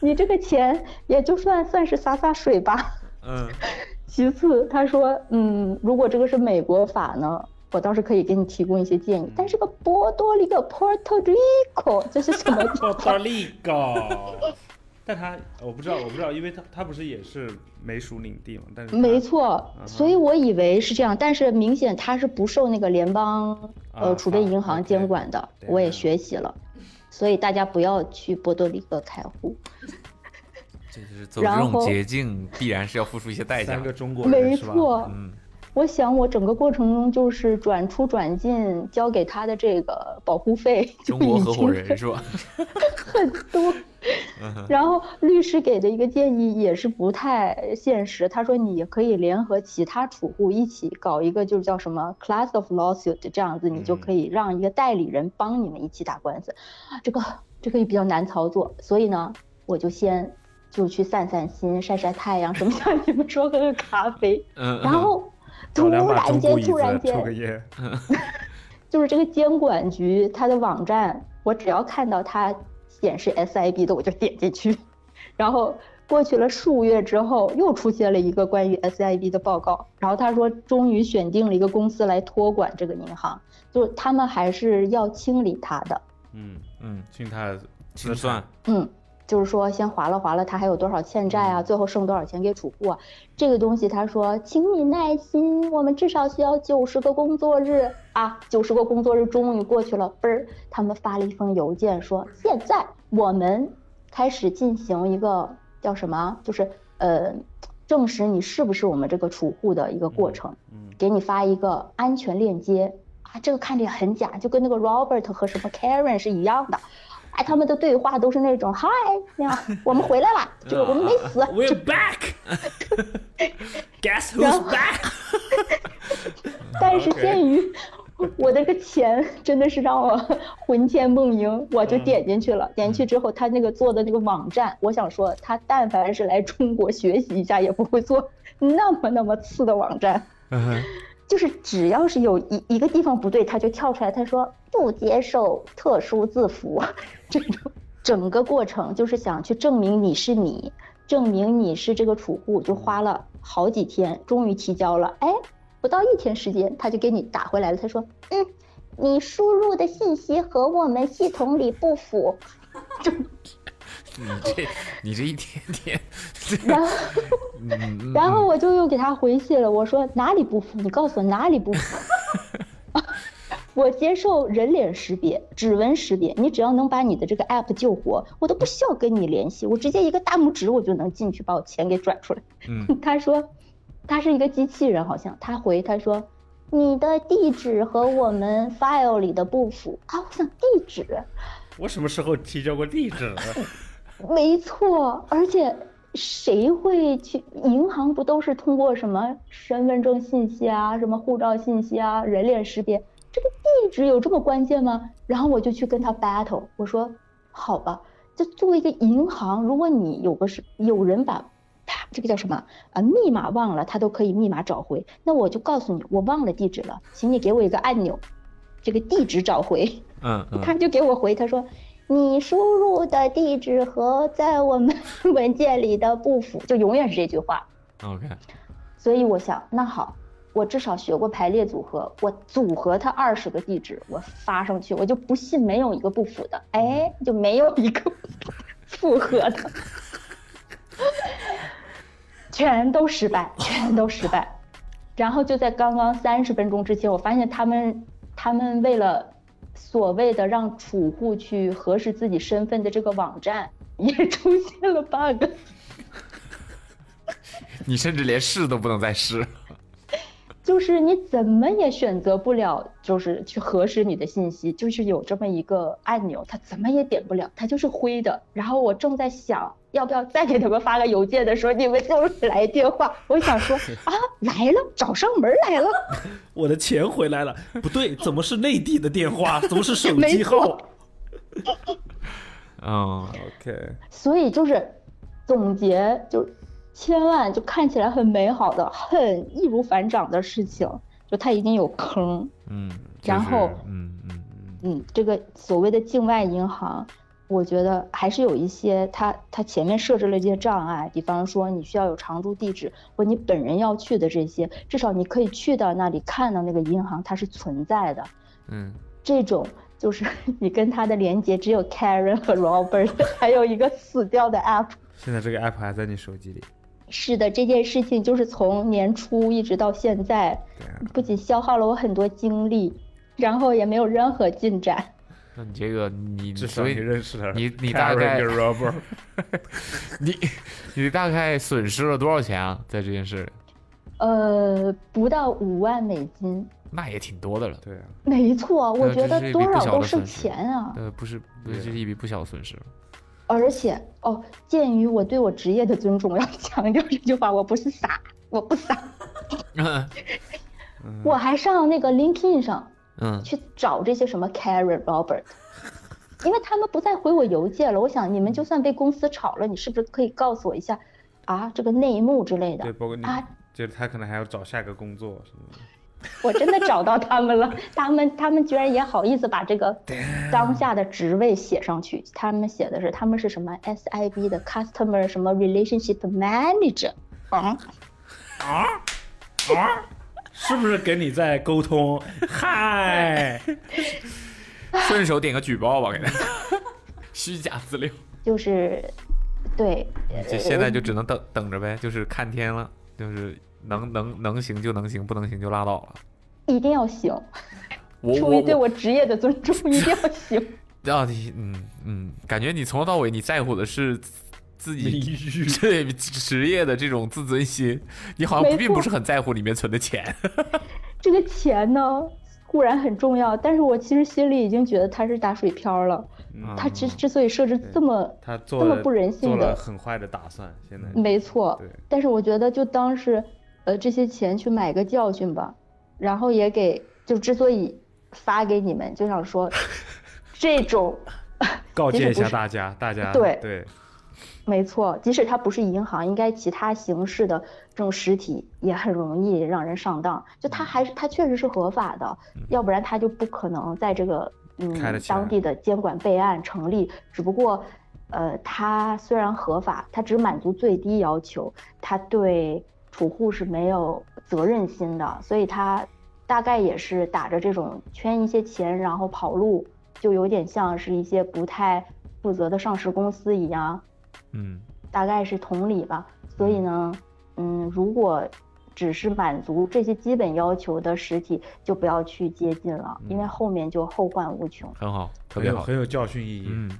你这个钱也就算算是洒洒水吧。嗯，” *laughs* 其次，他说：“嗯，如果这个是美国法呢，我倒是可以给你提供一些建议。但是个波多黎各 （Puerto Rico） 这是什么？Puerto *laughs* Rico，但他我不知道，我不知道，因为他他不是也是美属领地嘛？但是没，错，嗯所以我以为是这样，但是明显他是不受那个联邦啊呃储备银行监管的，对我也学习了，所以大家不要去波多黎各开户。这就是走这种然后捷径，必然是要付出一些代价三。个中国人没是吧？错，嗯，我想我整个过程中就是转出转进交给他的这个保护费中国合伙经人是吧？*laughs* 很多。然后律师给的一个建议也是不太现实，他说你可以联合其他储户一起搞一个就是叫什么 class of lawsuit 这样子，你就可以让一个代理人帮你们一起打官司。这个这个也比较难操作，所以呢，我就先就去散散心、晒晒太阳，什么像 *laughs* 你们说喝个咖啡，嗯，然后突然间突然间抽个烟，*laughs* 就是这个监管局它的网站，我只要看到它显示 SIB 的，我就点进去。然后过去了数月之后，又出现了一个关于 SIB 的报告，然后他说终于选定了一个公司来托管这个银行，就是他们还是要清理它的，嗯，嗯，清他的清算，嗯，就是说先划了划了他还有多少欠债啊，最后剩多少钱给储户啊，这个东西他说，请你耐心，我们至少需要九十个工作日啊，九十个工作日终于过去了，嘣儿，他们发了一封邮件说，现在我们开始进行一个叫什么，就是呃，证实你是不是我们这个储户的一个过程，嗯给你发一个安全链接啊，这个看着也很假，就跟那个 Robert 和什么 Karen 是一样的。哎，他们的对话都是那种嗨，那样 *laughs* 我们回来了，就是我们没死，，We're back，Guess *laughs* who's back？*laughs* 但是鉴于我的个钱真的是让我魂牵梦萦，我就点进去了。点进去之后，他那个做的那个网站，我想说，他但凡是来中国学习一下，也不会做那么那么次的网站。就是只要是有一一个地方不对，他就跳出来，他说不接受特殊字符，这种整个过程就是想去证明你是你，证明你是这个储户，就花了好几天，终于提交了。哎，不到一天时间，他就给你打回来了，他说，嗯，你输入的信息和我们系统里不符，就 *laughs* 你这你这一天天，然 *laughs* 后。嗯然后我就又给他回信了，我说哪里不符？你告诉我哪里不符。*laughs* 我接受人脸识别、指纹识别，你只要能把你的这个 app 救活，我都不需要跟你联系，我直接一个大拇指我就能进去把我钱给转出来。嗯 *laughs* 他说他是一个机器人，好像他回他说你的地址和我们 file 里的不符啊，我想地址，我什么时候提交过地址了？*laughs* 没错，而且谁会去银行？不都是通过什么身份证信息啊、什么护照信息啊、人脸识别？这个地址有这么关键吗？然后我就去跟他 battle，我说好吧，就作为一个银行，如果你有个是有人把。啪，这个叫什么啊？密码忘了，他都可以密码找回。那我就告诉你，我忘了地址了，请你给我一个按钮，这个地址找回。嗯嗯，他就给我回，他说你输入的地址和在我们 *laughs* 文件里的不符，就永远是这句话。OK，所以我想，那好，我至少学过排列组合，我组合它二十个地址，我发上去，我就不信没有一个不符的，哎，就没有一个 *laughs* 符合的，全都失败，全都失败。然后就在刚刚三十分钟之前，我发现他们他们为了所谓的让储户去核实自己身份的这个网站也出现了 bug。你甚至连试都不能再试。就是你怎么也选择不了，就是去核实你的信息，就是有这么一个按钮，它怎么也点不了，它就是灰的。然后我正在想要不要再给他们发个邮件的时候，你们就来电话，我想说 *laughs* 啊来了，找上门来了，*laughs* 我的钱回来了，不对，怎么是内地的电话？怎么是手机号 *laughs* 嗯，？OK，所以就是总结，就千万就看起来很美好的、很易如反掌的事情，就它一定有坑。嗯，然后嗯嗯嗯，嗯，这个所谓的境外银行，我觉得还是有一些它它前面设置了一些障碍，比方说你需要有常住地址或你本人要去的这些，至少你可以去到那里看到那个银行它是存在的。嗯，这种就是你跟它的连接只有 Karen 和 Robert，*laughs* 还有一个死掉的 app。现在这个 app 还在你手机里。是的，这件事情就是从年初一直到现在，不仅消耗了我很多精力，然后也没有任何进展。那你这个你至少你所以认识了你你大概 *laughs* 你你大概损失了多少钱啊？在这件事，呃，不到五万美金，那也挺多的了。对啊，没错，我觉得多少都是钱啊。呃，不是，不是，这是一笔不小的损失。而且哦，鉴于我对我职业的尊重，我要强调这句话，我不是傻，我不傻，*laughs* 我还上那个 LinkedIn 上嗯去找这些什么 Karen Robert，因为他们不再回我邮件了。我想你们就算被公司炒了，你是不是可以告诉我一下啊这个内幕之类的对，？包括你啊，就是他可能还要找下个工作什么的。*laughs* 我真的找到他们了，*laughs* 他们他们居然也好意思把这个当下的职位写上去。他们写的是他们是什么 SIB 的 Customer 什么 Relationship Manager 啊啊啊，是不是跟你在沟通？*laughs* 嗨，顺手点个举报吧，给他。虚假资料，就是对，就现在就只能等等着呗，就是看天了，就是能能能行就能行，不能行就拉倒了。一定要行，出于对我我职业的尊重，*laughs* 一定要行。*laughs* 到底嗯嗯，感觉你从头到尾你在乎的是自己 *laughs* 对职业的这种自尊心，你好像并不是很在乎里面存的钱。这个钱呢，固然很重要，但是我其实心里已经觉得它是打水漂了。嗯它之之所以设置这么他做了这么不人性做了的很坏的打算，现在没错对，但是我觉得就当是呃这些钱去买个教训吧。然后也给就之所以发给你们，就想说 *laughs* 这种告诫一下大家，大家对对，没错，即使它不是银行，应该其他形式的这种实体也很容易让人上当。就它还是它确实是合法的，要不然它就不可能在这个嗯当地的监管备案成立。只不过，呃，它虽然合法，它只满足最低要求，它对储户是没有责任心的，所以他大概也是打着这种圈一些钱然后跑路，就有点像是一些不太负责的上市公司一样。嗯大概是同理吧。所以呢，嗯，如果只是满足这些基本要求的实体，就不要去接近了，因为后面就后患无穷。很好，特别好，很有教训意义，嗯，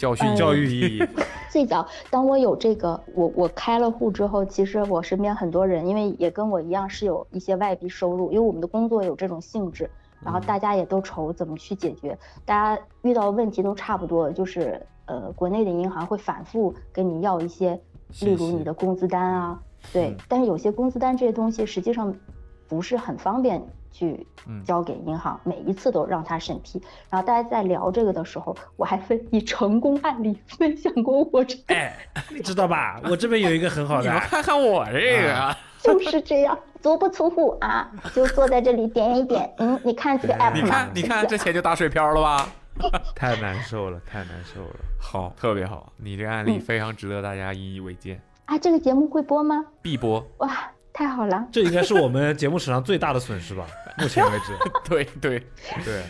教训嗯。教育意义。*laughs* 最早当我有这个，我我开了户之后，其实我身边很多人，因为也跟我一样是有一些外币收入，因为我们的工作有这种性质，然后大家也都愁怎么去解决，大家遇到问题都差不多，就是呃，国内的银行会反复跟你要一些，例如你的工资单啊，对，但是有些工资单这些东西实际上不是很方便去嗯交给银行，每一次都让他审批。然后大家在聊这个的时候，我还分以成功案例分享过我这个哎，你知道吧？我这边有一个很好的你们，看看我这个啊，就是这样，足不出户啊，就坐在这里点一点，*laughs* 嗯，你看这个 app？你看，你看，这钱就打水漂了吧？*laughs* 太难受了，太难受了。好，特别好，你这个案例嗯非常值得大家引以为戒，啊，这个节目会播吗？必播。哇，太好了！这应该是我们节目史上最大的损失吧？*laughs* 目前为止，对 *laughs* 对对，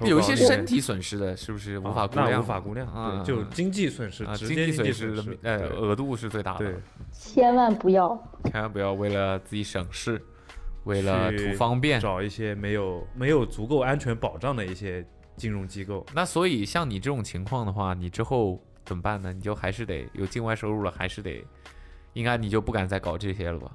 对，有一些身体损失的，是不是无法估量？无法估量，嗯对，就经济损失，啊，直接经济损失的，呃对额度是最大的对，，千万不要，千万不要为了自己省事，为了图方便。找一些没有没有足够安全保障的一些金融机构。那所以像你这种情况的话，你之后怎么办呢？你就还是得有境外收入了，还是得，应该你就不敢再搞这些了吧？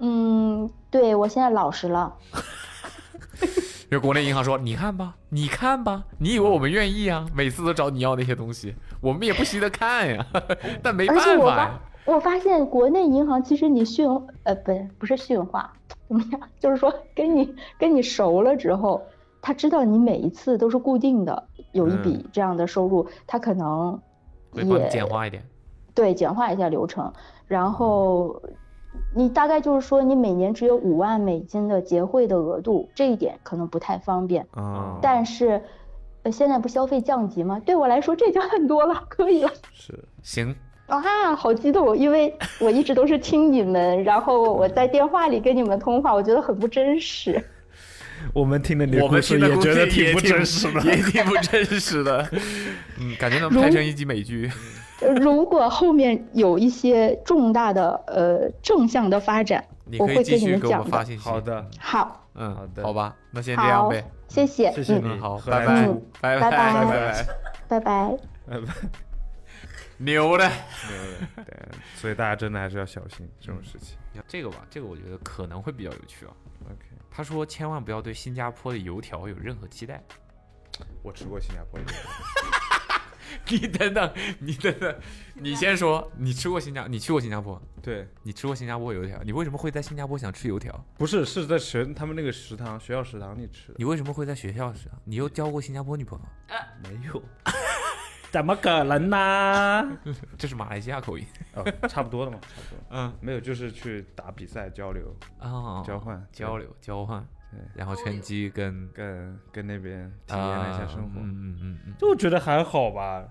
嗯，对我现在老实了，*laughs* 因为国内银行说，你看吧，你看吧，你以为我们愿意啊？每次都找你要那些东西，我们也不稀得看呀，*laughs* 但没办法呀。我发现国内银行其实你驯呃不不是驯化，怎么样？*laughs* 就是说跟你跟你熟了之后，他知道你每一次都是固定的有一笔这样的收入，他可能会帮你也简化一点。对简化一下流程，然后你大概就是说你每年只有五万美金的结汇的额度，这一点可能不太方便，啊，但是。呃，现在不消费降级吗？对我来说这就很多了，可以了。是行，啊，好激动！因为我一直都是听你们，然后我在电话里跟你们通话，我觉得很不真实。*laughs* 我们听的你的我们故事听的也觉得挺不真实的。也挺不真实的。嗯，感觉能拍成一集美剧。*laughs* 呃如果后面有一些重大的呃正向的发展，你我会继续们讲的。给我们发信息。好的，好，嗯，好的好吧，那先这样呗。，谢谢，嗯，谢谢你，嗯，好，拜拜拜，拜拜拜拜拜，拜拜。拜拜。牛的。对，所以大家真的还是要小心这种事情。这个吧，这个我觉得可能会比较有趣啊。OK，他说千万不要对新加坡的油条有任何期待。我吃过新加坡的，*laughs* 你等等，你等等，你先说，你吃过新加，你去过新加坡，对，你吃过新加坡油条，你为什么会在新加坡想吃油条？不是是在学他们那个食堂，学校食堂里吃的，你为什么会在学校食堂？你又交过新加坡女朋友？没有？*laughs* 怎么可能呢？*laughs* 这是马来西亚口音。哦，差不多的嘛，差不多。嗯没有，就是去打比赛交流，啊，交换交流交换，对，然后拳击跟跟跟那边体验了一下生活。啊嗯嗯嗯嗯，就我觉得还好吧，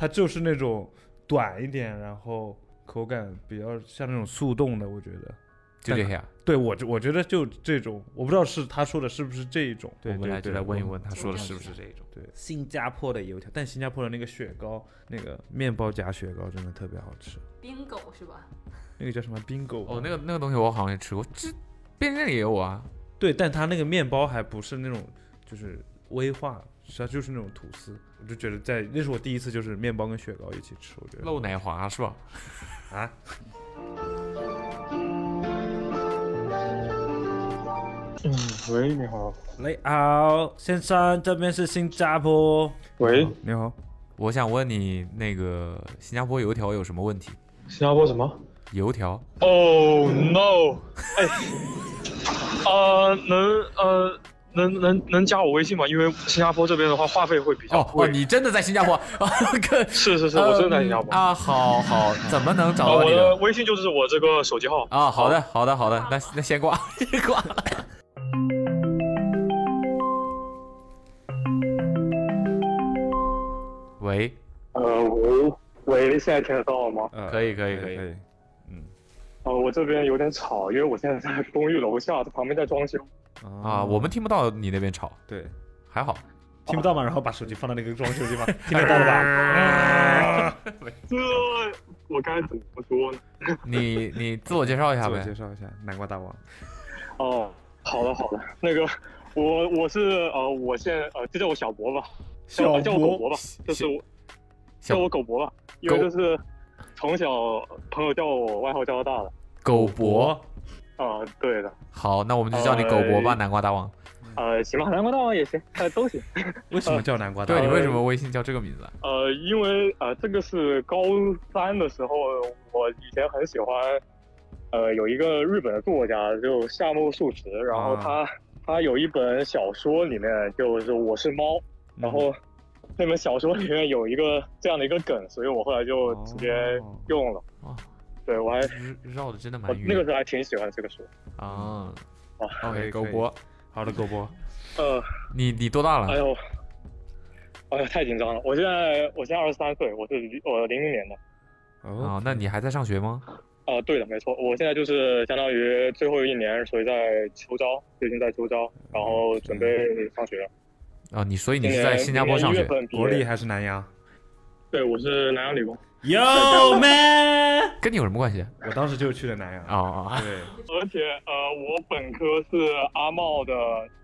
它就是那种短一点，然后口感比较像那种速冻的，我觉得。就这样。对我觉我觉得就这种，我不知道是他说的是不是这一种。对我们来就对对来问一问，他说的是不是这一种？对，新加坡的油条，但新加坡的那个雪糕，那个面包夹雪糕真的特别好吃。冰狗是吧？那个叫什么冰狗？哦，那个那个东西我好像也吃过，这便利店里也有啊。对，但它那个面包还不是那种就是微化，它就是那种吐司。我就觉得在那是我第一次就是面包跟雪糕一起吃，我觉得漏奶滑是吧？啊，嗯，喂，你好。你好，先生，这边是新加坡。喂，你好，我想问你，那个新加坡油条有什么问题？新加坡什么油条？Oh no！哎，*laughs* 呃，能呃能能能加我微信吗？因为新加坡这边的话话费会比较哦哦，贵。你真的在新加坡？*laughs* 可 *laughs* 是是是，我真的在新加坡。啊，好好，怎么能找呃，到你我的微信就是我这个手机号。啊，好的，好的，好的，那那先挂，先 *laughs* 挂了。喂，呃，喂喂，现在听得到吗？呃可以可以可以可可以，嗯呃，我这边有点吵，因为我现在在公寓楼下，旁边在装修。啊，我们听不到你那边吵，对还好。听不到吗？然后把手机放到那个装修地方，*laughs* 听得到了吧？这我该怎么说呢？你你自我介绍一下自我呗。介绍一下，南瓜大王。哦，好的好的，那个我我是呃，我现在呃，就叫我小博吧，叫小叫我狗博吧，就是我叫我狗博吧，因为狗就是从小朋友叫我外号叫到大的。狗博，啊、对的，好，那我们就叫你狗博吧，哎南瓜大王。呃，行吧，南瓜大王也行，呃，都行。为什么叫南瓜大对你？为什么微信叫这个名字啊？呃，因为呃，这个是高三的时候，我以前很喜欢，呃，有一个日本的作家，就夏目漱石，然后啊他、他有一本小说里面就是我是猫，然后那本小说里面有一个这样的一个梗，所以我后来就直接哦用了。哦对我还绕绕的真的蛮远。那个时候还挺喜欢这个书。啊啊，OK，狗博，好的，狗博。*laughs* 呃，你你多大了？哎呦，哎呀，太紧张了！我现在我现在二十三岁，我是我零零年的。哦，啊，那你还在上学吗？啊，对的，没错，我现在就是相当于最后一年，所以在秋招，最近在秋招，然后准备上学了。啊，你所以你是在新加坡上学国立还是南洋对，我是南阳理工。？Yo man！跟你有什么关系？我当时就去了南阳。哦哦，对，而且呃，我本科是阿茂的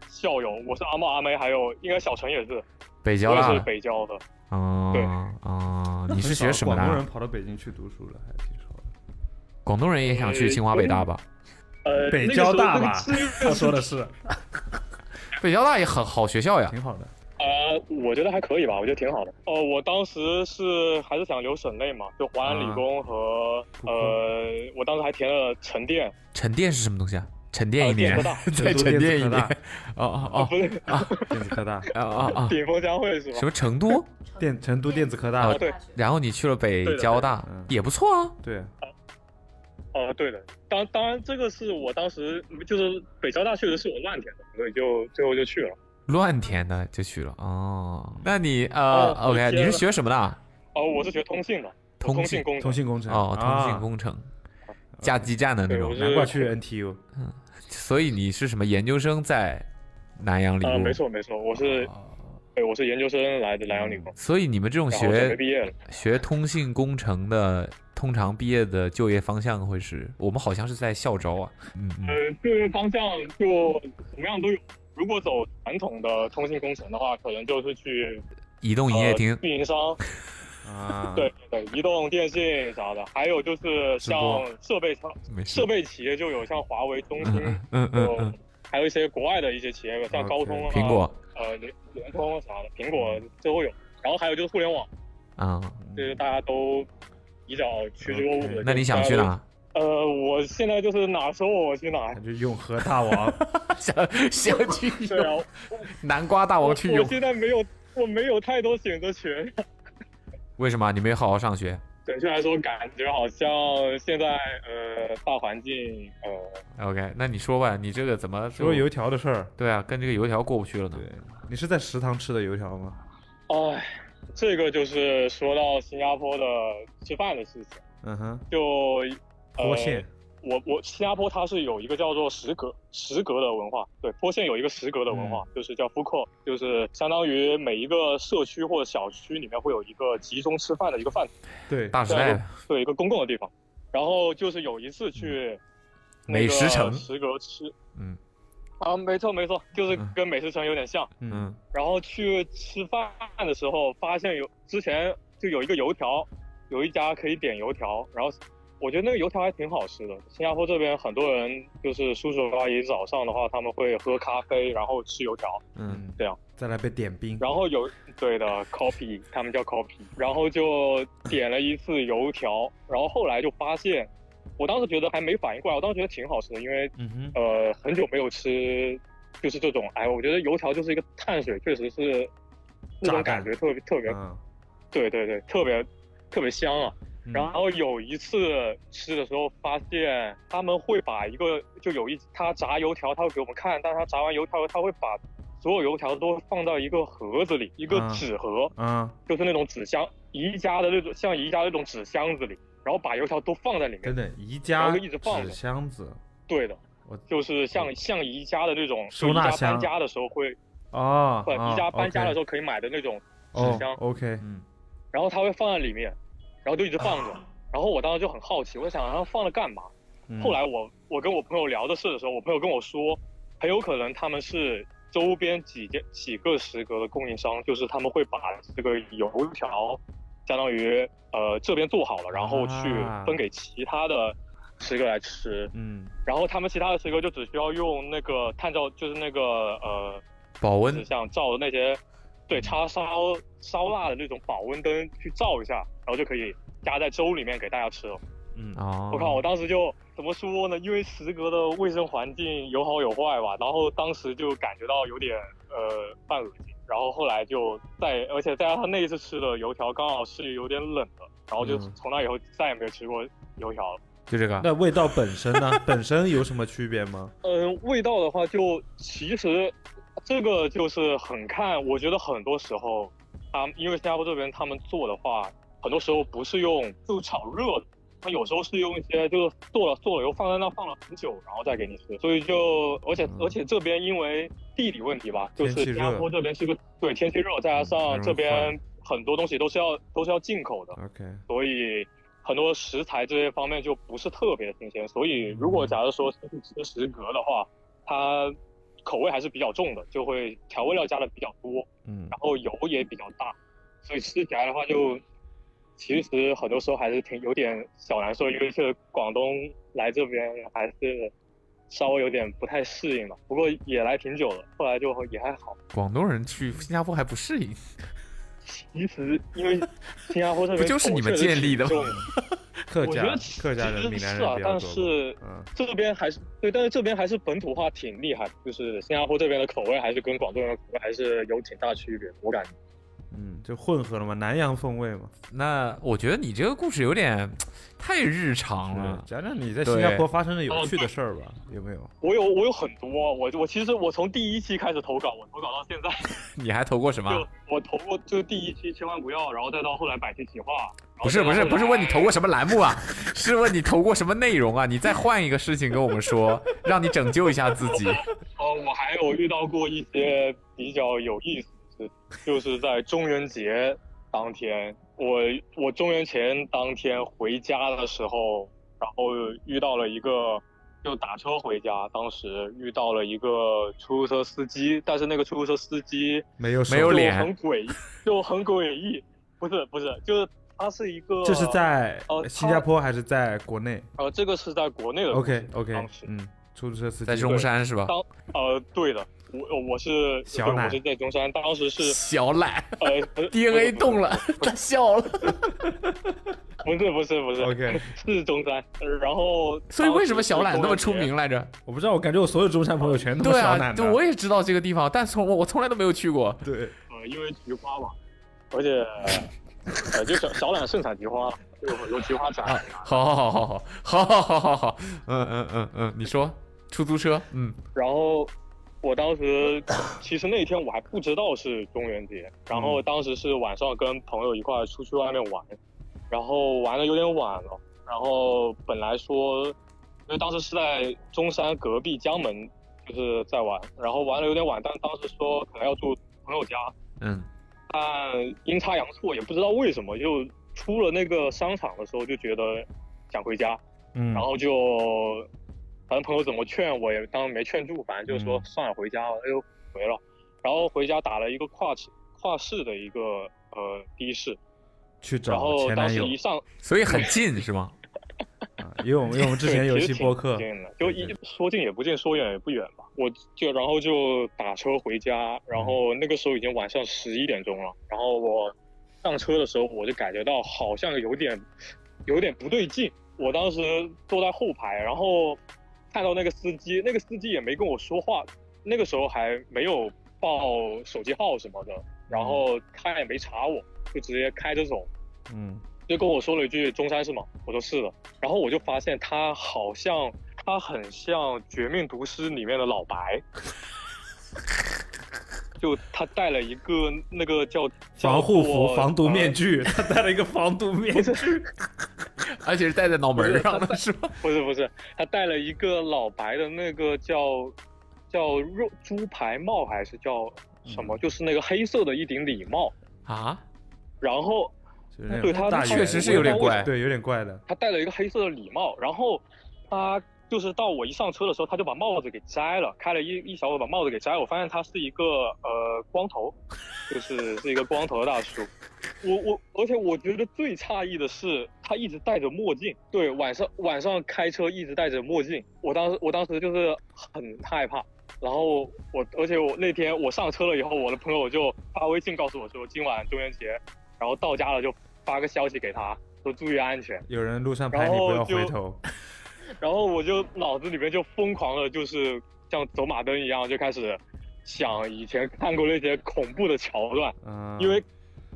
校友，我是阿茂、阿梅，还有应该小陈也是，北交大的。我也是北交的。哦对哦，你是学什么的啊？广东人跑到北京去读书了，还挺少的。广东人也想去清华北大吧？呃，北交大吧他说的是北交大也很好学校呀。挺好的。呃，我觉得还可以吧，我觉得挺好的。哦、我当时是还是想留省内嘛，就华南理工和、科呃，我当时还填了沉淀，沉淀是什么东西啊？沉淀一呃年再 *laughs* 沉淀一年成都电子科大。哦哦不是电子科大，啊啊啊，顶峰相会是吧？什么成都？电成都电子科大啊。对，然后你去了北交大嗯，也不错啊。对，哦、对的，当当然这个是我当时就是北交大确实是我乱填的，所以就最后就去了。乱填的就去了哦。那你呃哦，OK，你是学什么的啊？哦、我是学通信的，通信工程通信工程哦，通信啊工程，架基站的那种我。是难怪去 NTU。嗯所以你是什么研究生在南洋理啊、工？没错没错，我是哦对我是研究生来的南洋理工，所以你们这种学毕业了。学通信工程的，通常毕业的就业方向会是我们好像是在校招啊。嗯嗯。呃，就业方向就怎么样都有。如果走传统的通信工程的话，可能就是去移动营业厅呃、运营商，啊，*laughs* 对对，移动电信啥的，还有就是像设备厂、设。备企业就有像华为、中兴，嗯嗯嗯嗯还有一些国外的一些企业，像 OK，高通啊、苹果呃联联通啥的，苹果都有。然后还有就是互联网，啊，就是大家都比较趋之若鹜的。那你想去？哪？呃，我现在就是哪说我去哪那。就永和大王。*laughs* 想想去 *laughs* 对啊，南瓜大王去我用？现在没有，我没有太多选择权。*laughs* 为什么你没好好上学准确来说，感觉好像现在呃大环境呃？OK，那你说吧，你这个怎么就说油条的事儿，对啊，跟这个油条过不去了呢对？你是在食堂吃的油条吗？哎，这个就是说到新加坡的吃饭的事情，嗯哼，就坡县。我我新加坡它是有一个叫做食阁食阁的文化，对，坡县有一个食阁的文化，就是叫 food court，就是相当于每一个社区或者小区里面会有一个集中吃饭的一个饭对，大时代。对，一个公共的地方。然后就是有一次去美食城。食阁吃，嗯。啊，没错没错，就是嗯。跟美食城有点像。嗯，嗯。然后去吃饭的时候，发现有之前就有一个油条，有一家可以点油条，然后我觉得那个油条还挺好吃的。新加坡这边很多人就是叔叔阿姨早上的话，他们会喝咖啡，然后吃油条，嗯，这样。再来杯点冰。然后有对的 coffee，他们叫 coffee，然后就点了一次油条，然后后来就发现我当时觉得还没反应过来，我当时觉得挺好吃的，因为嗯，呃很久没有吃，就是这种，哎，我觉得油条就是一个碳水，确实是那种感觉特别特别，嗯对对对，特别特别香啊。嗯。然后有一次吃的时候，发现他们会把一个就有一他炸油条，他会给我们看，但是他炸完油条，他会把所有油条都放到一个盒子里，一个啊纸盒，嗯，就是那种纸箱，宜家的那种像宜家那种纸箱子里，然后把油条都放在里面等。等，宜然家一直放着。纸箱子对的我，就是像像宜家的那种，收纳箱就宜家搬家的时候会，哦，不，哦宜家搬家的时候候可以买的那种纸哦箱，，OK，嗯，然后他会放在里面，然后就一直放着。啊 *laughs* 然后我当时就很好奇，我想然后放着干嘛？嗯后来我我跟我朋友聊的事的时候，我朋友跟我说，很有可能他们是周边几间几个食阁的供应商，就是他们会把这个油条，相当于呃这边做好了，然后去啊分给其他的食阁来吃，嗯然后他们其他的食阁就只需要用那个探照，就是那个呃保温指向照的那些，对插烧烧腊的那种保温灯去照一下，然后就可以加在粥里面给大家吃了。嗯啊，我靠，我当时就怎么说呢？因为食阁的卫生环境有好有坏吧，然后当时就感觉到有点呃犯恶心，然后后来就再，而且再加上那一次吃的油条刚好是有点冷的，然后就嗯从那以后再也没有吃过油条了。就这个，那味道本身呢？*laughs* 本身有什么区别吗？嗯，味道的话，就其实这个就是很看，我觉得很多时候，他因为新加坡这边他们做的话，很多时候不是用就炒热的，他有时候是用一些就是做了做了以后放在那放了很久，然后再给你吃，所以就而且、嗯。而且这边因为地理问题吧，就是新加坡这边是个对天气热，再加上这边很多东西都是要都是要进口的，OK，所以很多食材这些方面就不是特别的新鲜。所以如果假如说是吃食阁的话，它口味还是比较重的，就会调味料加的比较多，嗯然后油也比较大，所以吃起来的话就其实很多时候还是挺有点小难受，因为是广东来这边还是稍微有点不太适应吧。不过也来挺久了，后来就也还好。广东人去新加坡还不适应，其实因为 *laughs* 新加坡这边不就是你们建立的 *laughs* 客家我觉得客家人、其实闽南是啊但人比较多吧。是嗯这边还是对，但是这边还是本土化挺厉害，就是新加坡这边的口味还是跟广东人的口味还是有挺大区别，我感觉。嗯，就混合了嘛，南洋风味嘛。那我觉得你这个故事有点 *tsk* 太日常了。讲讲你在新加坡发生的有趣的事儿吧，有没有？我有我有很多，我我其实我从第一期开始投稿，我投稿到现在，*laughs* 你还投过什么？就我投过就是第一期千万不要，然后再到后来百期企划，不是不是不是问你投过什么栏目啊，*laughs* 是问你投过什么内容啊？你再换一个事情跟我们说，*laughs* 让你拯救一下自己。哦，我还有遇到过一些比较有意思就是在中元节当天，我我中元前当天回家的时候，然后遇到了一个，就打车回家，当时遇到了一个出租车司机，但是那个出租车司机没有没有脸很诡异，就很诡异，不是不是，就是他是一个，这是在呃新加坡还是在国内呃，这个是在国内的？OK OK，当时嗯，出租车司机在中山是吧？当呃，对的，我我是小奶我是在中山，当时是 *laughs* 小懒呃 DNA 动了，*laughs* 他笑了。*laughs* 不是不是不是 OK 是中山，呃然后所以为什么小懒那么出名？来着？我不知道，我感觉我所有中山朋友全他妈对啊，小奶的。对，我也知道这个地方，但从我我从来都没有去过。对，呃，因为菊花嘛，而且呃，就小小懒盛产菊花，就有很多菊花展啊。好好好好好好好好好好，嗯嗯嗯嗯，你说出租车，嗯。然后我当时其实那天我还不知道是中元节，然后当时是晚上跟朋友一块出去外面玩，然后玩的有点晚了，然后本来说，因为当时是在中山隔壁江门，就是在玩，然后玩的有点晚，但当时说可能要住朋友家，嗯。但阴差阳错也不知道为什么，就出了那个商场的时候就觉得想回家，嗯，然后就反正朋友怎么劝我也当没劝住，反正就是说嗯算了回家了，就回了。然后回家打了一个跨市跨市的一个呃的士，去找然后前男友当时一上，所以很近是吗？*laughs* 啊，因为我们因为我们之前有一期播客，就一说近也不近，说远也不远吧。我就然后就打车回家，然后那个时候已经晚上十一点钟了。然后我上车的时候，我就感觉到好像有点有点不对劲，我当时坐在后排，然后看到那个司机，那个司机也没跟我说话，那个时候还没有报手机号什么的，然后他也没查我，就直接开着走，嗯，就跟我说了一句中山是吗？我说是的，然后我就发现他好像他很像《绝命毒师》里面的老白，*laughs* *laughs* 就他戴了一个那个叫防护服、防毒面，叫具，他戴了一个防毒面具。而且是戴在脑门上的 *laughs* 是吗？不是不是，他戴了一个老白的那个叫叫肉猪排帽还是叫什么？就是那个黑色的一顶礼帽，啊，然后那对他确实是有点怪对，有点怪的。他戴了一个黑色的礼帽，然后他就是到我一上车的时候，他就把帽子给摘了，开了一一小会把帽子给摘了。我发现他是一个呃光头，就是是一个光头的大叔。我我，而且我觉得最诧异的是，他一直戴着墨镜。对，晚上晚上开车一直戴着墨镜。我当时我当时就是很害怕。然后我，而且我那天我上车了以后，我的朋友就发微信告诉我说今晚中元节，然后到家了就发个消息给他说注意安全。有人路上拍你，不要回头。然后我就脑子里面就疯狂的，就是像走马灯一样，就开始想以前看过那些恐怖的桥段，嗯，因为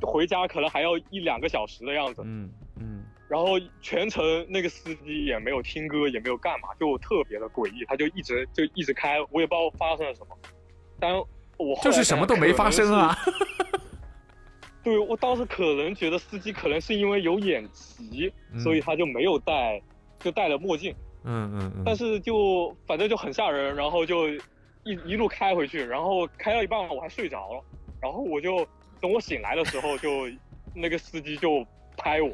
回家可能还要一两个小时的样子。嗯嗯，然后全程那个司机也没有听歌，也没有干嘛，就特别的诡异，他就一直就一直开，我也不知道发生了什么。但我就是什么都没发生啊。对我当时可能觉得司机可能是因为有眼疾，嗯所以他就没有戴，就戴了墨镜。嗯嗯嗯，但是就反正就很吓人，然后就一一路开回去，然后开到一半我还睡着了，然后我就等我醒来的时候就，那个司机就拍我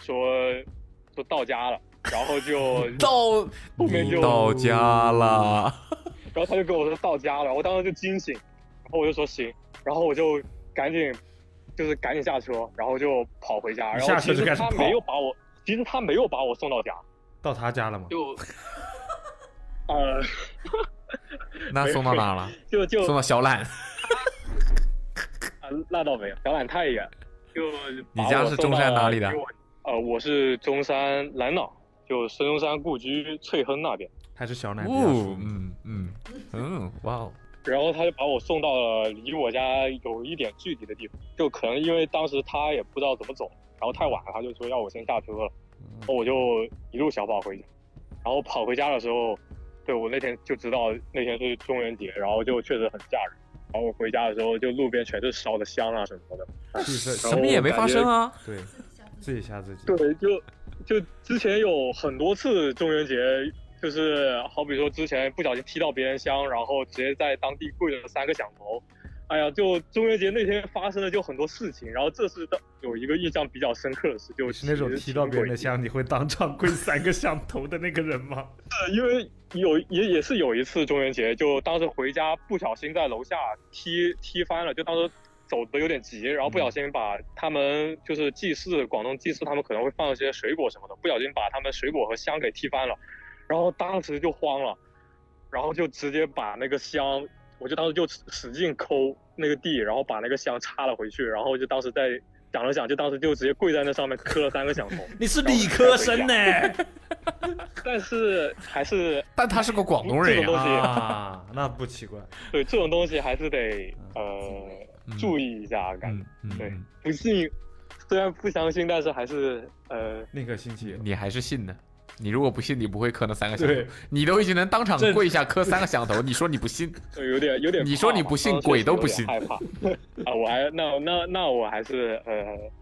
说说到家了，然后就 *laughs* 到后面就到家了，*laughs* 然后他就跟我说到家了，我当时就惊醒，然后我就说行，然后我就赶紧就是赶紧下车，然后就跑回家，然后其实他没有把我，其实他没有把我送到家，到他家了吗？就 *laughs* 呃 *laughs* 那送到哪了？就就送到小榄。啊，那倒没有，小榄太远，就你家是中山哪里的呃，我是中山蓝岛，就孙中山故居翠亨那边。还是小奶比较哦，嗯嗯嗯，哇哦，然后他就把我送到了离我家有一点距离的地方，就可能因为当时他也不知道怎么走，然后太晚了，他就说要我先下车了，然后我就一路小跑回家，然后跑回家的时候，对我那天就知道那天是中元节，然后就确实很吓人。然后我回家的时候，就路边全是烧的香啊什么的，什么也没发生啊。对，自己吓自己。对，就就之前有很多次中元节，就是好比说之前不小心踢到别人香，然后直接在当地跪了三个响头。哎呀，就中元节那天发生了就很多事情，然后这是的有一个印象比较深刻的事，就是那种踢到别人的香，你会当场跪三个响头的那个人吗？是，*laughs* 因为有也也是有一次中元节，就当时回家不小心在楼下踢踢翻了，就当时走的有点急，然后不小心把他们就是祭祀广东祭祀他们可能会放一些水果什么的，不小心把他们水果和香给踢翻了，然后当时就慌了，然后就直接把那个香，我就当时就使使劲抠那个地，然后把那个香插了回去，然后就当时在想了想，就当时就直接跪在那上面磕了三个响头，*laughs* 你是理科生呢 *laughs* 但是还是 *laughs* 但他是个广东人这种东呀，西啊，那不奇怪。对这种东西还是得呃嗯注意一下，感觉对嗯嗯嗯，不信虽然不相信，但是还是呃那个信其有。你还是信的。你如果不信，你不会磕那三个响头。你都已经能当场跪下磕三个响头，你说你不信？*laughs* 有点有点。你说你不信鬼都不信害怕 *laughs* 啊！我还那那那我还是呃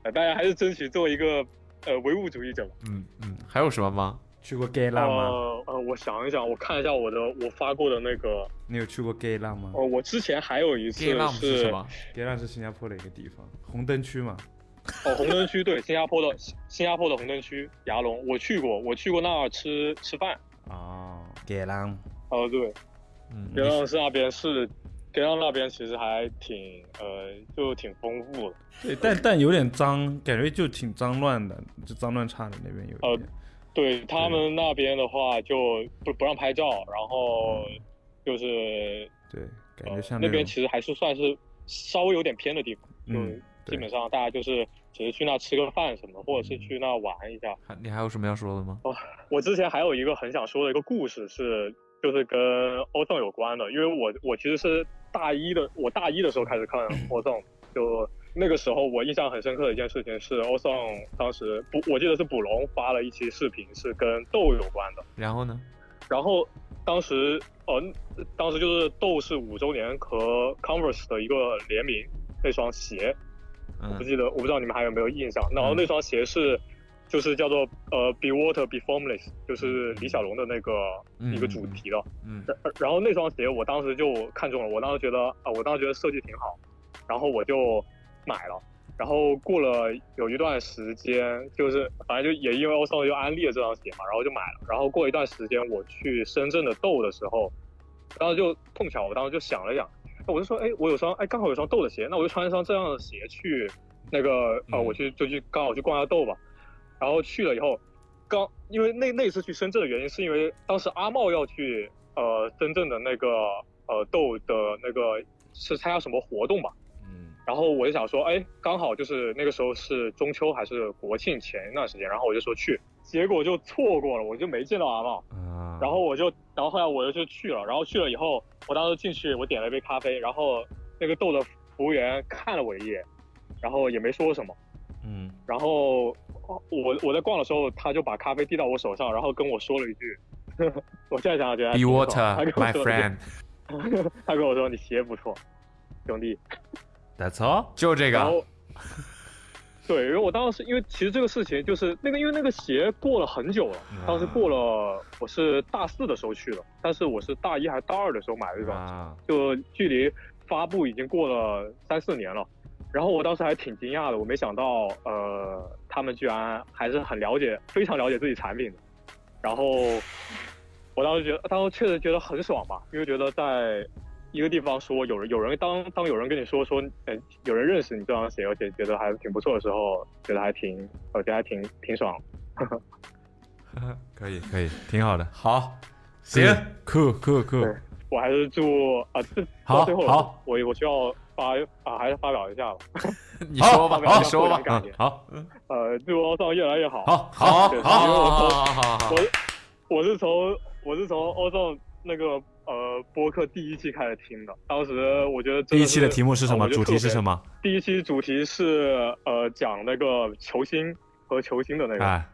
呃，大家还是争取做一个呃唯物主义者吧。嗯嗯，还有什么吗？去过 gay 浪吗？呃呃，我想一想，我看一下我的我发过的那个，你有去过 gay 浪吗哦，我之前还有一次？gay 浪是什么？？gay 浪是新加坡的一个地方，红灯区嘛。哦，红灯区对，新加坡的新加坡的红灯区牙龙，我去过，我去过那儿吃吃饭。哦，gay 浪。呃，对，嗯，格朗是那边是，给浪那边其实还挺呃，就挺丰富的。对，但但有点脏，感觉就挺脏乱的，就脏乱差的那边有一点。对他们那边的话，就不不让拍照，然后就是对，感觉呃像种那边其实还是算是稍微有点偏的地方，嗯对基本上大家就是只是去那吃个饭什么的，或者是去那玩一下。还你还有什么要说的吗？哦我之前还有一个很想说的一个故事是，就是跟欧颂有关的，因为我我其实是大一的，我大一的时候开始看欧颂，就那个时候我印象很深刻的一件事情是欧颂当时捕，我记得是捕龙发了一期视频是跟豆有关的，然后呢？然后当时呃当时就是豆是五周年和 Converse 的一个联名那双鞋，我不嗯记得，我不知道你们还有没有印象。然后那双鞋是，就是叫做呃 Be Water Be Formless，就是李小龙的那个嗯一个主题的。嗯然然后那双鞋我当时就看中了，我当时觉得啊、我当时觉得设计挺好，然后我就买了。然后过了有一段时间，就是反正就也因为欧尚就安利了这双鞋嘛，然后就买了。然后过一段时间我去深圳的豆的时候，当时就碰巧我当时就想了想，我就说，哎，我有双哎刚好有双豆的鞋，那我就穿一双这样的鞋去那个呃，嗯我去就去刚好去逛一下豆吧。然后去了以后，刚因为那那次去深圳的原因是因为当时阿茂要去呃深圳的那个呃豆的那个是参加什么活动吧。嗯然后我就想说，哎，刚好就是那个时候是中秋还是国庆前一段时间，然后我就说去，结果就错过了，我就没见到阿茂。啊，然后我就，然后后来我就去了，然后去了以后，我当时进去，我点了一杯咖啡，然后那个豆的服务员看了我一眼，然后也没说什么，嗯然后我我在逛的时候，他就把咖啡递到我手上，然后跟我说了一句，*laughs* 我现在想想觉得还，Be water, my 说 friend，*laughs* 他跟我说你鞋不错，兄弟，，That's all，就这个。*laughs* 对，因为我当时因为其实这个事情就是那个，因为那个鞋过了很久了，当时过了我是大四的时候去的，但是我是大一还是大二的时候买的这双鞋，啊，就距离发布已经过了三四年了。然后我当时还挺惊讶的，我没想到，呃，他们居然还是很了解，非常了解自己产品的。然后我当时觉得，当时确实觉得很爽吧，因为觉得在一个地方说有人有人当当有人跟你说说，呃，有人认识你这双鞋，而且觉得还挺不错的时候，觉得还挺，我觉得还挺挺爽。可以可以，挺好的，好，行，酷酷酷，我还是祝啊，这好到最后好，我我需要发啊，还是发表一下吧。*laughs* 你说吧，好你说吧好。呃，祝欧尚越来越好。好好，对好，因为我好，好，好，好，我我是从我是从欧尚那个呃播客第一期开始听的，当时我觉得第一期的题目是什么？主题是什么？第一期主题是呃讲那个球星和球星的那个，啊，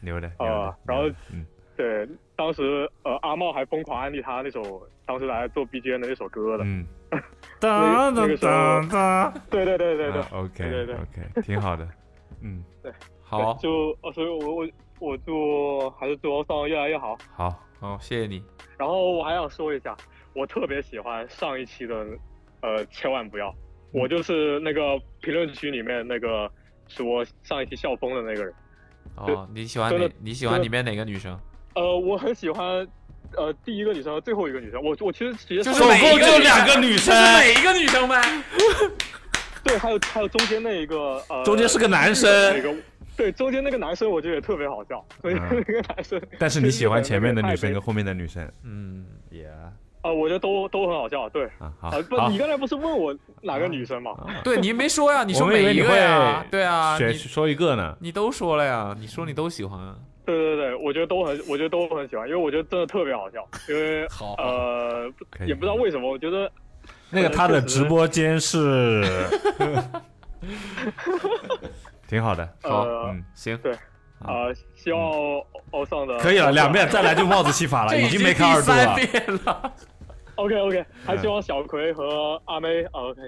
牛的，啊呃，然后嗯，对，当时呃阿茂还疯狂安利他那首当时来做 BGM 的那首歌的，嗯，*laughs* 那个那个时候哒对对对对对，，OK 对对对。OK，挺好的，嗯，对。好，对就呃所以我我我祝还是祝欧尚越来越好。好，好，谢谢你。然后我还想说一下，我特别喜欢上一期的，呃，千万不要，我就是那个评论区里面那个说上一期笑疯的那个人。哦，你喜欢哪？你喜欢里面哪个女生？呃，我很喜欢，呃，第一个女生和最后一个女生。我我其实其实就是总共就每一个女两个女生，是每一个女生呗。*laughs* 对，还有还有中间那一个，呃，中间是个男生那个。对，中间那个男生我觉得也特别好笑，中间嗯那个男生。*laughs* 但是你喜欢前面的女生跟后面的女生嗯，，Yeah，啊，我觉得都都很好笑。对，啊，不，你刚才不是问我哪个女生吗？对你没说呀？你 *laughs* 说每一个呀？对啊，选说一个呢，你都说了呀？你说你都喜欢。对对对，我觉得都很，我觉得都很喜欢，因为我觉得真的特别好笑，因为 *laughs* 好呃，也不知道为什么，我觉得那个 *laughs* 他的直播间是，*laughs* 挺好的，好呃嗯，行，对啊、希望欧欧尚的可以了，两遍再来就帽子戏法了，已经没第看二度了。OK OK，还嗯希望小葵和阿妹、呃 OK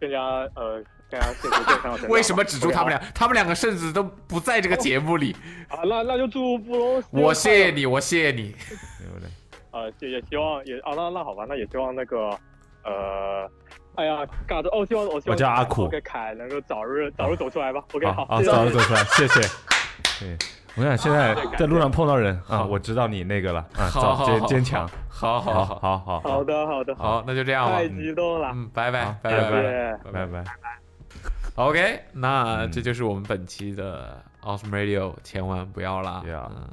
更加呃更加。*laughs* 为什么只祝他们俩？他们两个甚至都不在这个节目里。啊？那那就祝布隆，我谢谢你，我谢谢你。啊，也也希望也啊，那那好吧，那也希望那个呃。哎呀，嘎子哦，希望我希望我叫阿苦。OK 凯能够早日早日走出来吧。OK，好，早日走出来，谢谢。*laughs* 对，我想现在在路上碰到人啊，我知道你那个了啊，好早坚好好。坚强，好好好好。好好。好的好的，好，那就这样吧太。激动了，嗯，拜拜拜拜拜拜。拜拜。OK，那嗯。这就是我们本期的 Awesome Radio，千万不要啦。Yeah 嗯，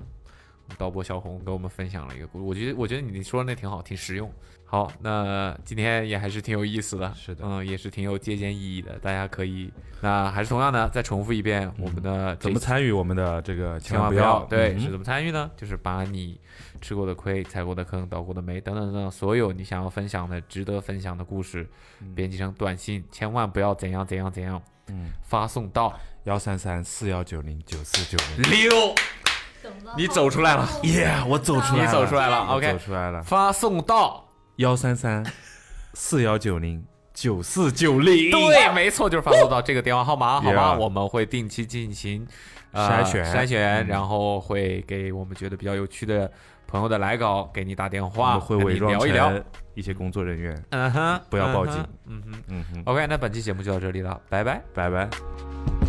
导播小红给我们分享了一个故事，我觉得我觉得你说的那挺好，挺实用。好，那今天也还是挺有意思的，是的嗯，也是挺有借鉴意义的，大家可以，那还是同样的，再重复一遍我们的怎么参与我们的这个？千万不不要对，嗯是怎么参与呢？就是把你吃过的亏、踩过的坑、倒过的霉等等等等，所有你想要分享的、值得分享的故事，编辑成短信，千万不要怎样怎样怎样，嗯，发送到幺三三四幺九零九四九零。六，你走出来了，耶！我走出来了，你走出来了，OK 走出来了。发送到，幺三三四幺九零九四九零。对，没错，就是发送到这个电话号码，好吗？Yeah 我们会定期进行。呃筛选筛选，嗯然后会给我们觉得比较有趣的朋友的来稿给你打电话，们会伪装聊一聊。成一些工作人员。嗯哼，不要报警嗯哼。嗯哼嗯哼，OK，那本期节目就到这里了，拜拜。拜拜。